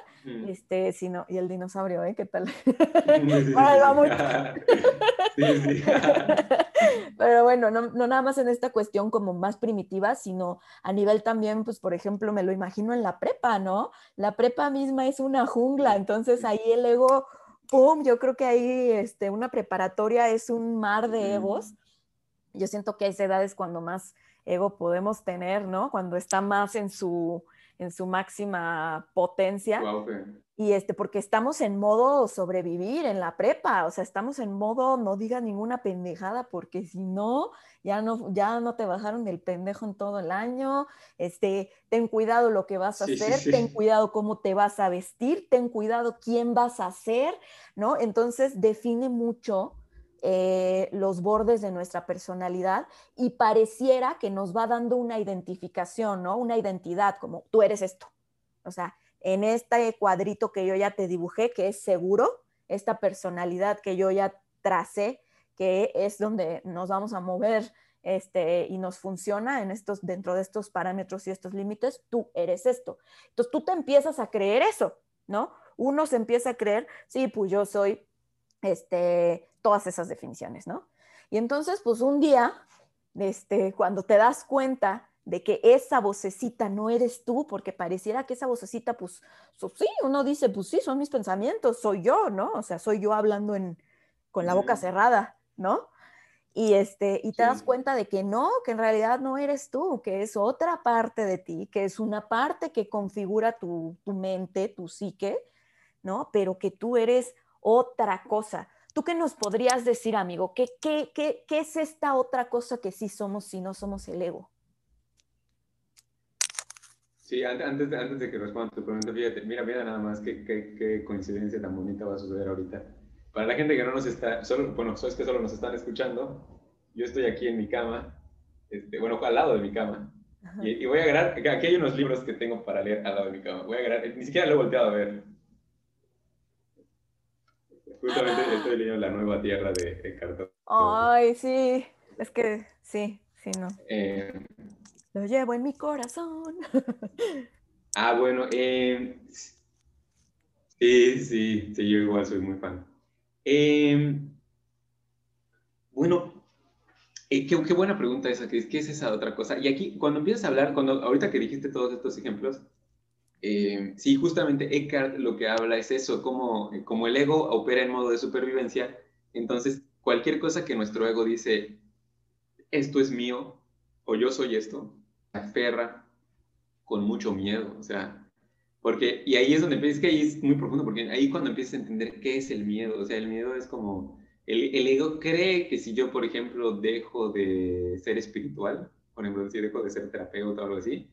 este, sino, y el dinosaurio, ¿eh? ¿Qué tal? Pero bueno, no, no, nada más en esta cuestión como más primitiva, sino a nivel también, pues por ejemplo, me lo imagino en la prepa, ¿no? La prepa misma es una jungla, entonces ahí el ego, ¡pum! Yo creo que ahí este, una preparatoria es un mar de egos. Yo siento que a esa edad es cuando más ego podemos tener, ¿no? Cuando está más en su, en su máxima potencia. Y este, porque estamos en modo sobrevivir en la prepa, o sea, estamos en modo no digas ninguna pendejada, porque si no, ya no, ya no te bajaron el pendejo en todo el año, este, ten cuidado lo que vas a hacer, ten cuidado cómo te vas a vestir, ten cuidado quién vas a ser, ¿no? Entonces define mucho eh, los bordes de nuestra personalidad y pareciera que nos va dando una identificación, ¿no? Una identidad, como tú eres esto. O sea, en este cuadrito que yo ya te dibujé, que es seguro, esta personalidad que yo ya tracé, que es donde nos vamos a mover este, y nos funciona en estos, dentro de estos parámetros y estos límites, tú eres esto. Entonces tú te empiezas a creer eso, ¿no? Uno se empieza a creer, sí, pues yo soy este, todas esas definiciones, ¿no? Y entonces, pues un día, este, cuando te das cuenta de que esa vocecita no eres tú, porque pareciera que esa vocecita, pues, sí, uno dice, pues sí, son mis pensamientos, soy yo, ¿no? O sea, soy yo hablando en, con la boca cerrada, ¿no? Y, este, y te das cuenta de que no, que en realidad no eres tú, que es otra parte de ti, que es una parte que configura tu, tu mente, tu psique, ¿no? Pero que tú eres otra cosa. ¿Tú qué nos podrías decir, amigo? ¿Qué, qué, qué, qué es esta otra cosa que sí somos si no somos el ego? Sí, antes de, antes de que responda tu pregunta, fíjate, mira, mira nada más qué, qué, qué, coincidencia tan bonita va a suceder ahorita. Para la gente que no nos está, solo, bueno, es que solo nos están escuchando, yo estoy aquí en mi cama, este, bueno, al lado de mi cama, y, voy a agarrar, aquí hay unos libros que tengo para leer al lado de mi cama, voy a agarrar, ni siquiera lo he volteado a ver, Justamente estoy leyendo La Nueva Tierra de Eckhart Ay, sí, es que sí, sí, no. Eh, Lo llevo en mi corazón. ah, bueno, eh, sí, sí, sí, yo igual soy muy fan. Eh, bueno, eh, qué, buena pregunta esa, ¿qué, ¿qué es esa otra cosa? Y aquí, cuando empiezas a hablar, cuando ahorita que dijiste todos estos ejemplos, eh, sí, justamente Eckhart lo que habla es eso, como, como el ego opera en modo de supervivencia, entonces cualquier cosa que nuestro ego dice, esto es mío, o yo soy esto, aferra con mucho miedo, o sea, porque, y ahí es donde, es que ahí es muy profundo, porque ahí cuando empiezas a entender qué es el miedo, o sea, el miedo es como, el, el ego cree que si yo, por ejemplo, dejo de ser espiritual, por ejemplo, si dejo de ser terapeuta o algo así,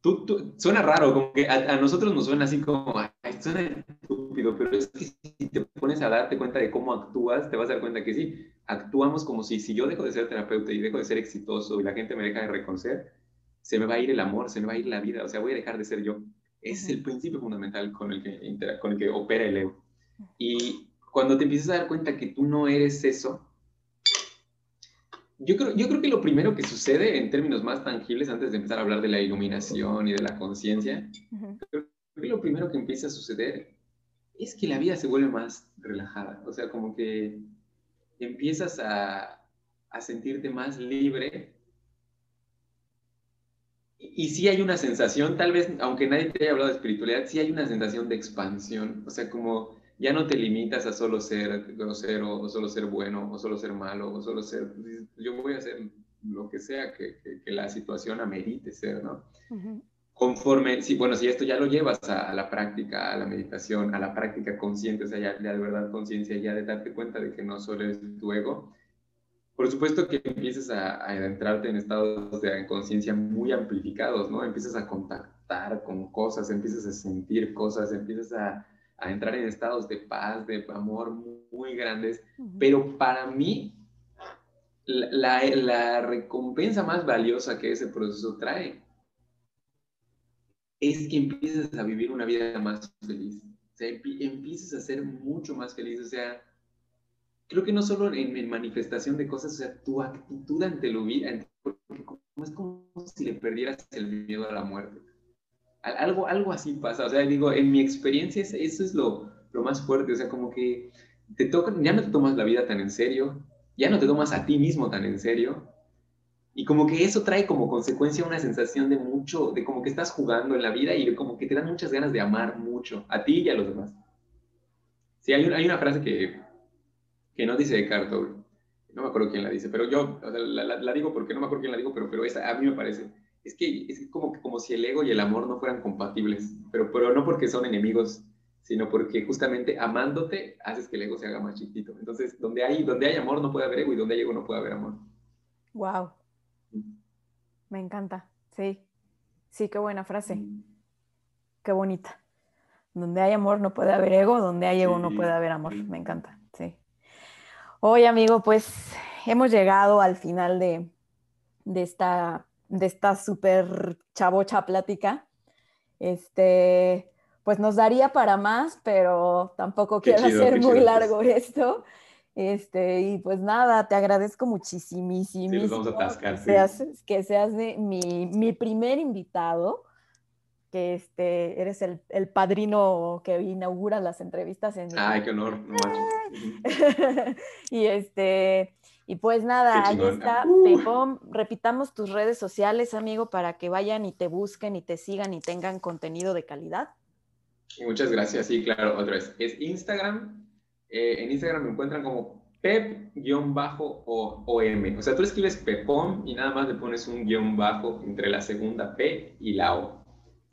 Tú, suena raro, como que a, nosotros nos suena así como, ay, suena estúpido, pero es que si te pones a darte cuenta de cómo actúas, te vas a dar cuenta que sí, actuamos como si, si yo dejo de ser terapeuta y dejo de ser exitoso y la gente me deja de reconocer, se me va a ir el amor, se me va a ir la vida, o sea, voy a dejar de ser yo. Ese es el principio fundamental con el que, con el que opera el ego. Y cuando te empiezas a dar cuenta que tú no eres eso, yo creo, yo creo que lo primero que sucede en términos más tangibles, antes de empezar a hablar de la iluminación y de la conciencia, creo que lo primero que empieza a suceder es que la vida se vuelve más relajada. O sea, como que empiezas a, a sentirte más libre. Y, y sí hay una sensación, tal vez, aunque nadie te haya hablado de espiritualidad, sí hay una sensación de expansión. O sea, como ya no te limitas a solo ser grosero, o solo ser bueno, o solo ser malo, o solo ser, yo voy a hacer lo que sea que, que, la situación amerite ser, ¿no? Conforme, sí, bueno, si esto ya lo llevas a, la práctica, a la meditación, a la práctica consciente, o sea, ya, de verdad conciencia, ya de darte cuenta de que no solo es tu ego, por supuesto que empiezas a, a adentrarte en estados de conciencia muy amplificados, ¿no? Empiezas a contactar con cosas, empiezas a sentir cosas, empiezas a, a entrar en estados de paz, de amor muy, grandes, pero para mí la, la, recompensa más valiosa que ese proceso trae es que empiezas a vivir una vida más feliz. O sea, empiezas a ser mucho más feliz. O sea, creo que no solo en, manifestación de cosas, o sea, tu actitud ante lo vida, es como si le perdieras el miedo a la muerte. Algo, algo así pasa, o sea, digo, en mi experiencia eso es lo, lo más fuerte, o sea, como que te toca, ya no te tomas la vida tan en serio, ya no te tomas a ti mismo tan en serio, y como que eso trae como consecuencia una sensación de mucho, de como que estás jugando en la vida y como que te dan muchas ganas de amar mucho, a ti y a los demás. Sí, hay, hay una frase que, que no dice Descartes, no me acuerdo quién la dice, pero yo la, la, digo porque no me acuerdo quién la digo, pero, pero esa a mí me parece es que es como, como si el ego y el amor no fueran compatibles, pero, pero no porque son enemigos, sino porque justamente amándote haces que el ego se haga más chiquito. Entonces, donde hay, donde hay amor no puede haber ego y donde hay ego no puede haber amor. Wow. Me encanta. Sí. Sí, qué buena frase. Qué bonita. Donde hay amor no puede haber ego, donde hay ego no puede haber amor. Me encanta. Sí. Hoy, amigo, pues hemos llegado al final de, de esta de esta súper chavocha plática. Este, pues nos daría para más, pero tampoco quiero hacer muy largo esto. Este, y pues nada, te agradezco muchísimo. Sí, vamos a atascar, que, seas, que seas de mi, mi, primer invitado, que este, eres el, el, padrino que inaugura las entrevistas en... Ay, qué honor. y este, y pues nada, ahí está, uh. Repitamos tus redes sociales, amigo, para que vayan y te busquen y te sigan y tengan contenido de calidad. Muchas gracias. Sí, claro, otra vez. Es Instagram. Eh, en Instagram me encuentran como pep-om. O sea, tú escribes pepom y nada más le pones un guion bajo entre la segunda P y la O.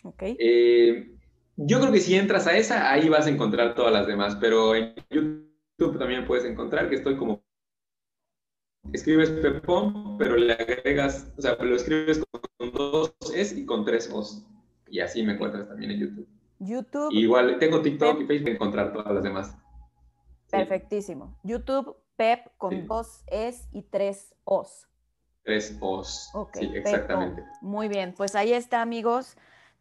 Ok. Eh, yo creo que si entras a esa, ahí vas a encontrar todas las demás, pero en YouTube también puedes encontrar que estoy como escribes Pepón, pero le agregas, o sea, lo escribes con dos S y con tres O's. Y así me encuentras también en YouTube. YouTube. igual tengo TikTok y Facebook encontrar todas las demás. Perfectísimo. YouTube, Pep con dos S y tres O's. Tres O's. sí, exactamente. Muy bien, pues ahí está, amigos.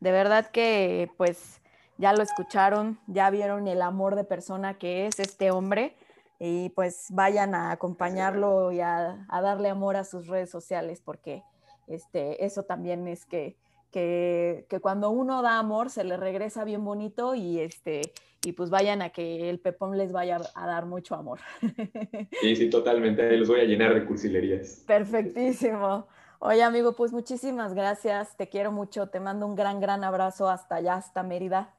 De verdad que, pues, ya lo escucharon, ya vieron el amor de persona que es este hombre y pues vayan a acompañarlo y a, darle amor a sus redes sociales porque este, eso también es que, que, cuando uno da amor se le regresa bien bonito y, este, y pues vayan a que el Pepón les vaya a dar mucho amor. Sí, sí, totalmente. Los voy a llenar de cursilerías. Perfectísimo. Oye, amigo, pues muchísimas gracias. Te quiero mucho. Te mando un gran, gran abrazo hasta allá, hasta Mérida.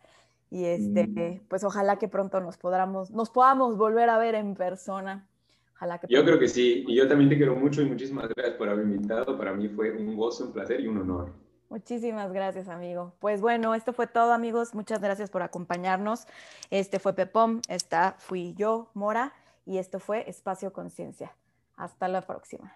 Y este, mm. pues ojalá que pronto nos podamos, nos podamos volver a ver en persona. Ojalá que yo creo que sí, y yo también te quiero mucho y muchísimas gracias por haberme invitado. Para mí fue un gozo, un placer y un honor. Muchísimas gracias, amigo. Pues bueno, esto fue todo, amigos. Muchas gracias por acompañarnos. Este fue Pepom, esta fui yo, Mora, y esto fue Espacio Conciencia. Hasta la próxima.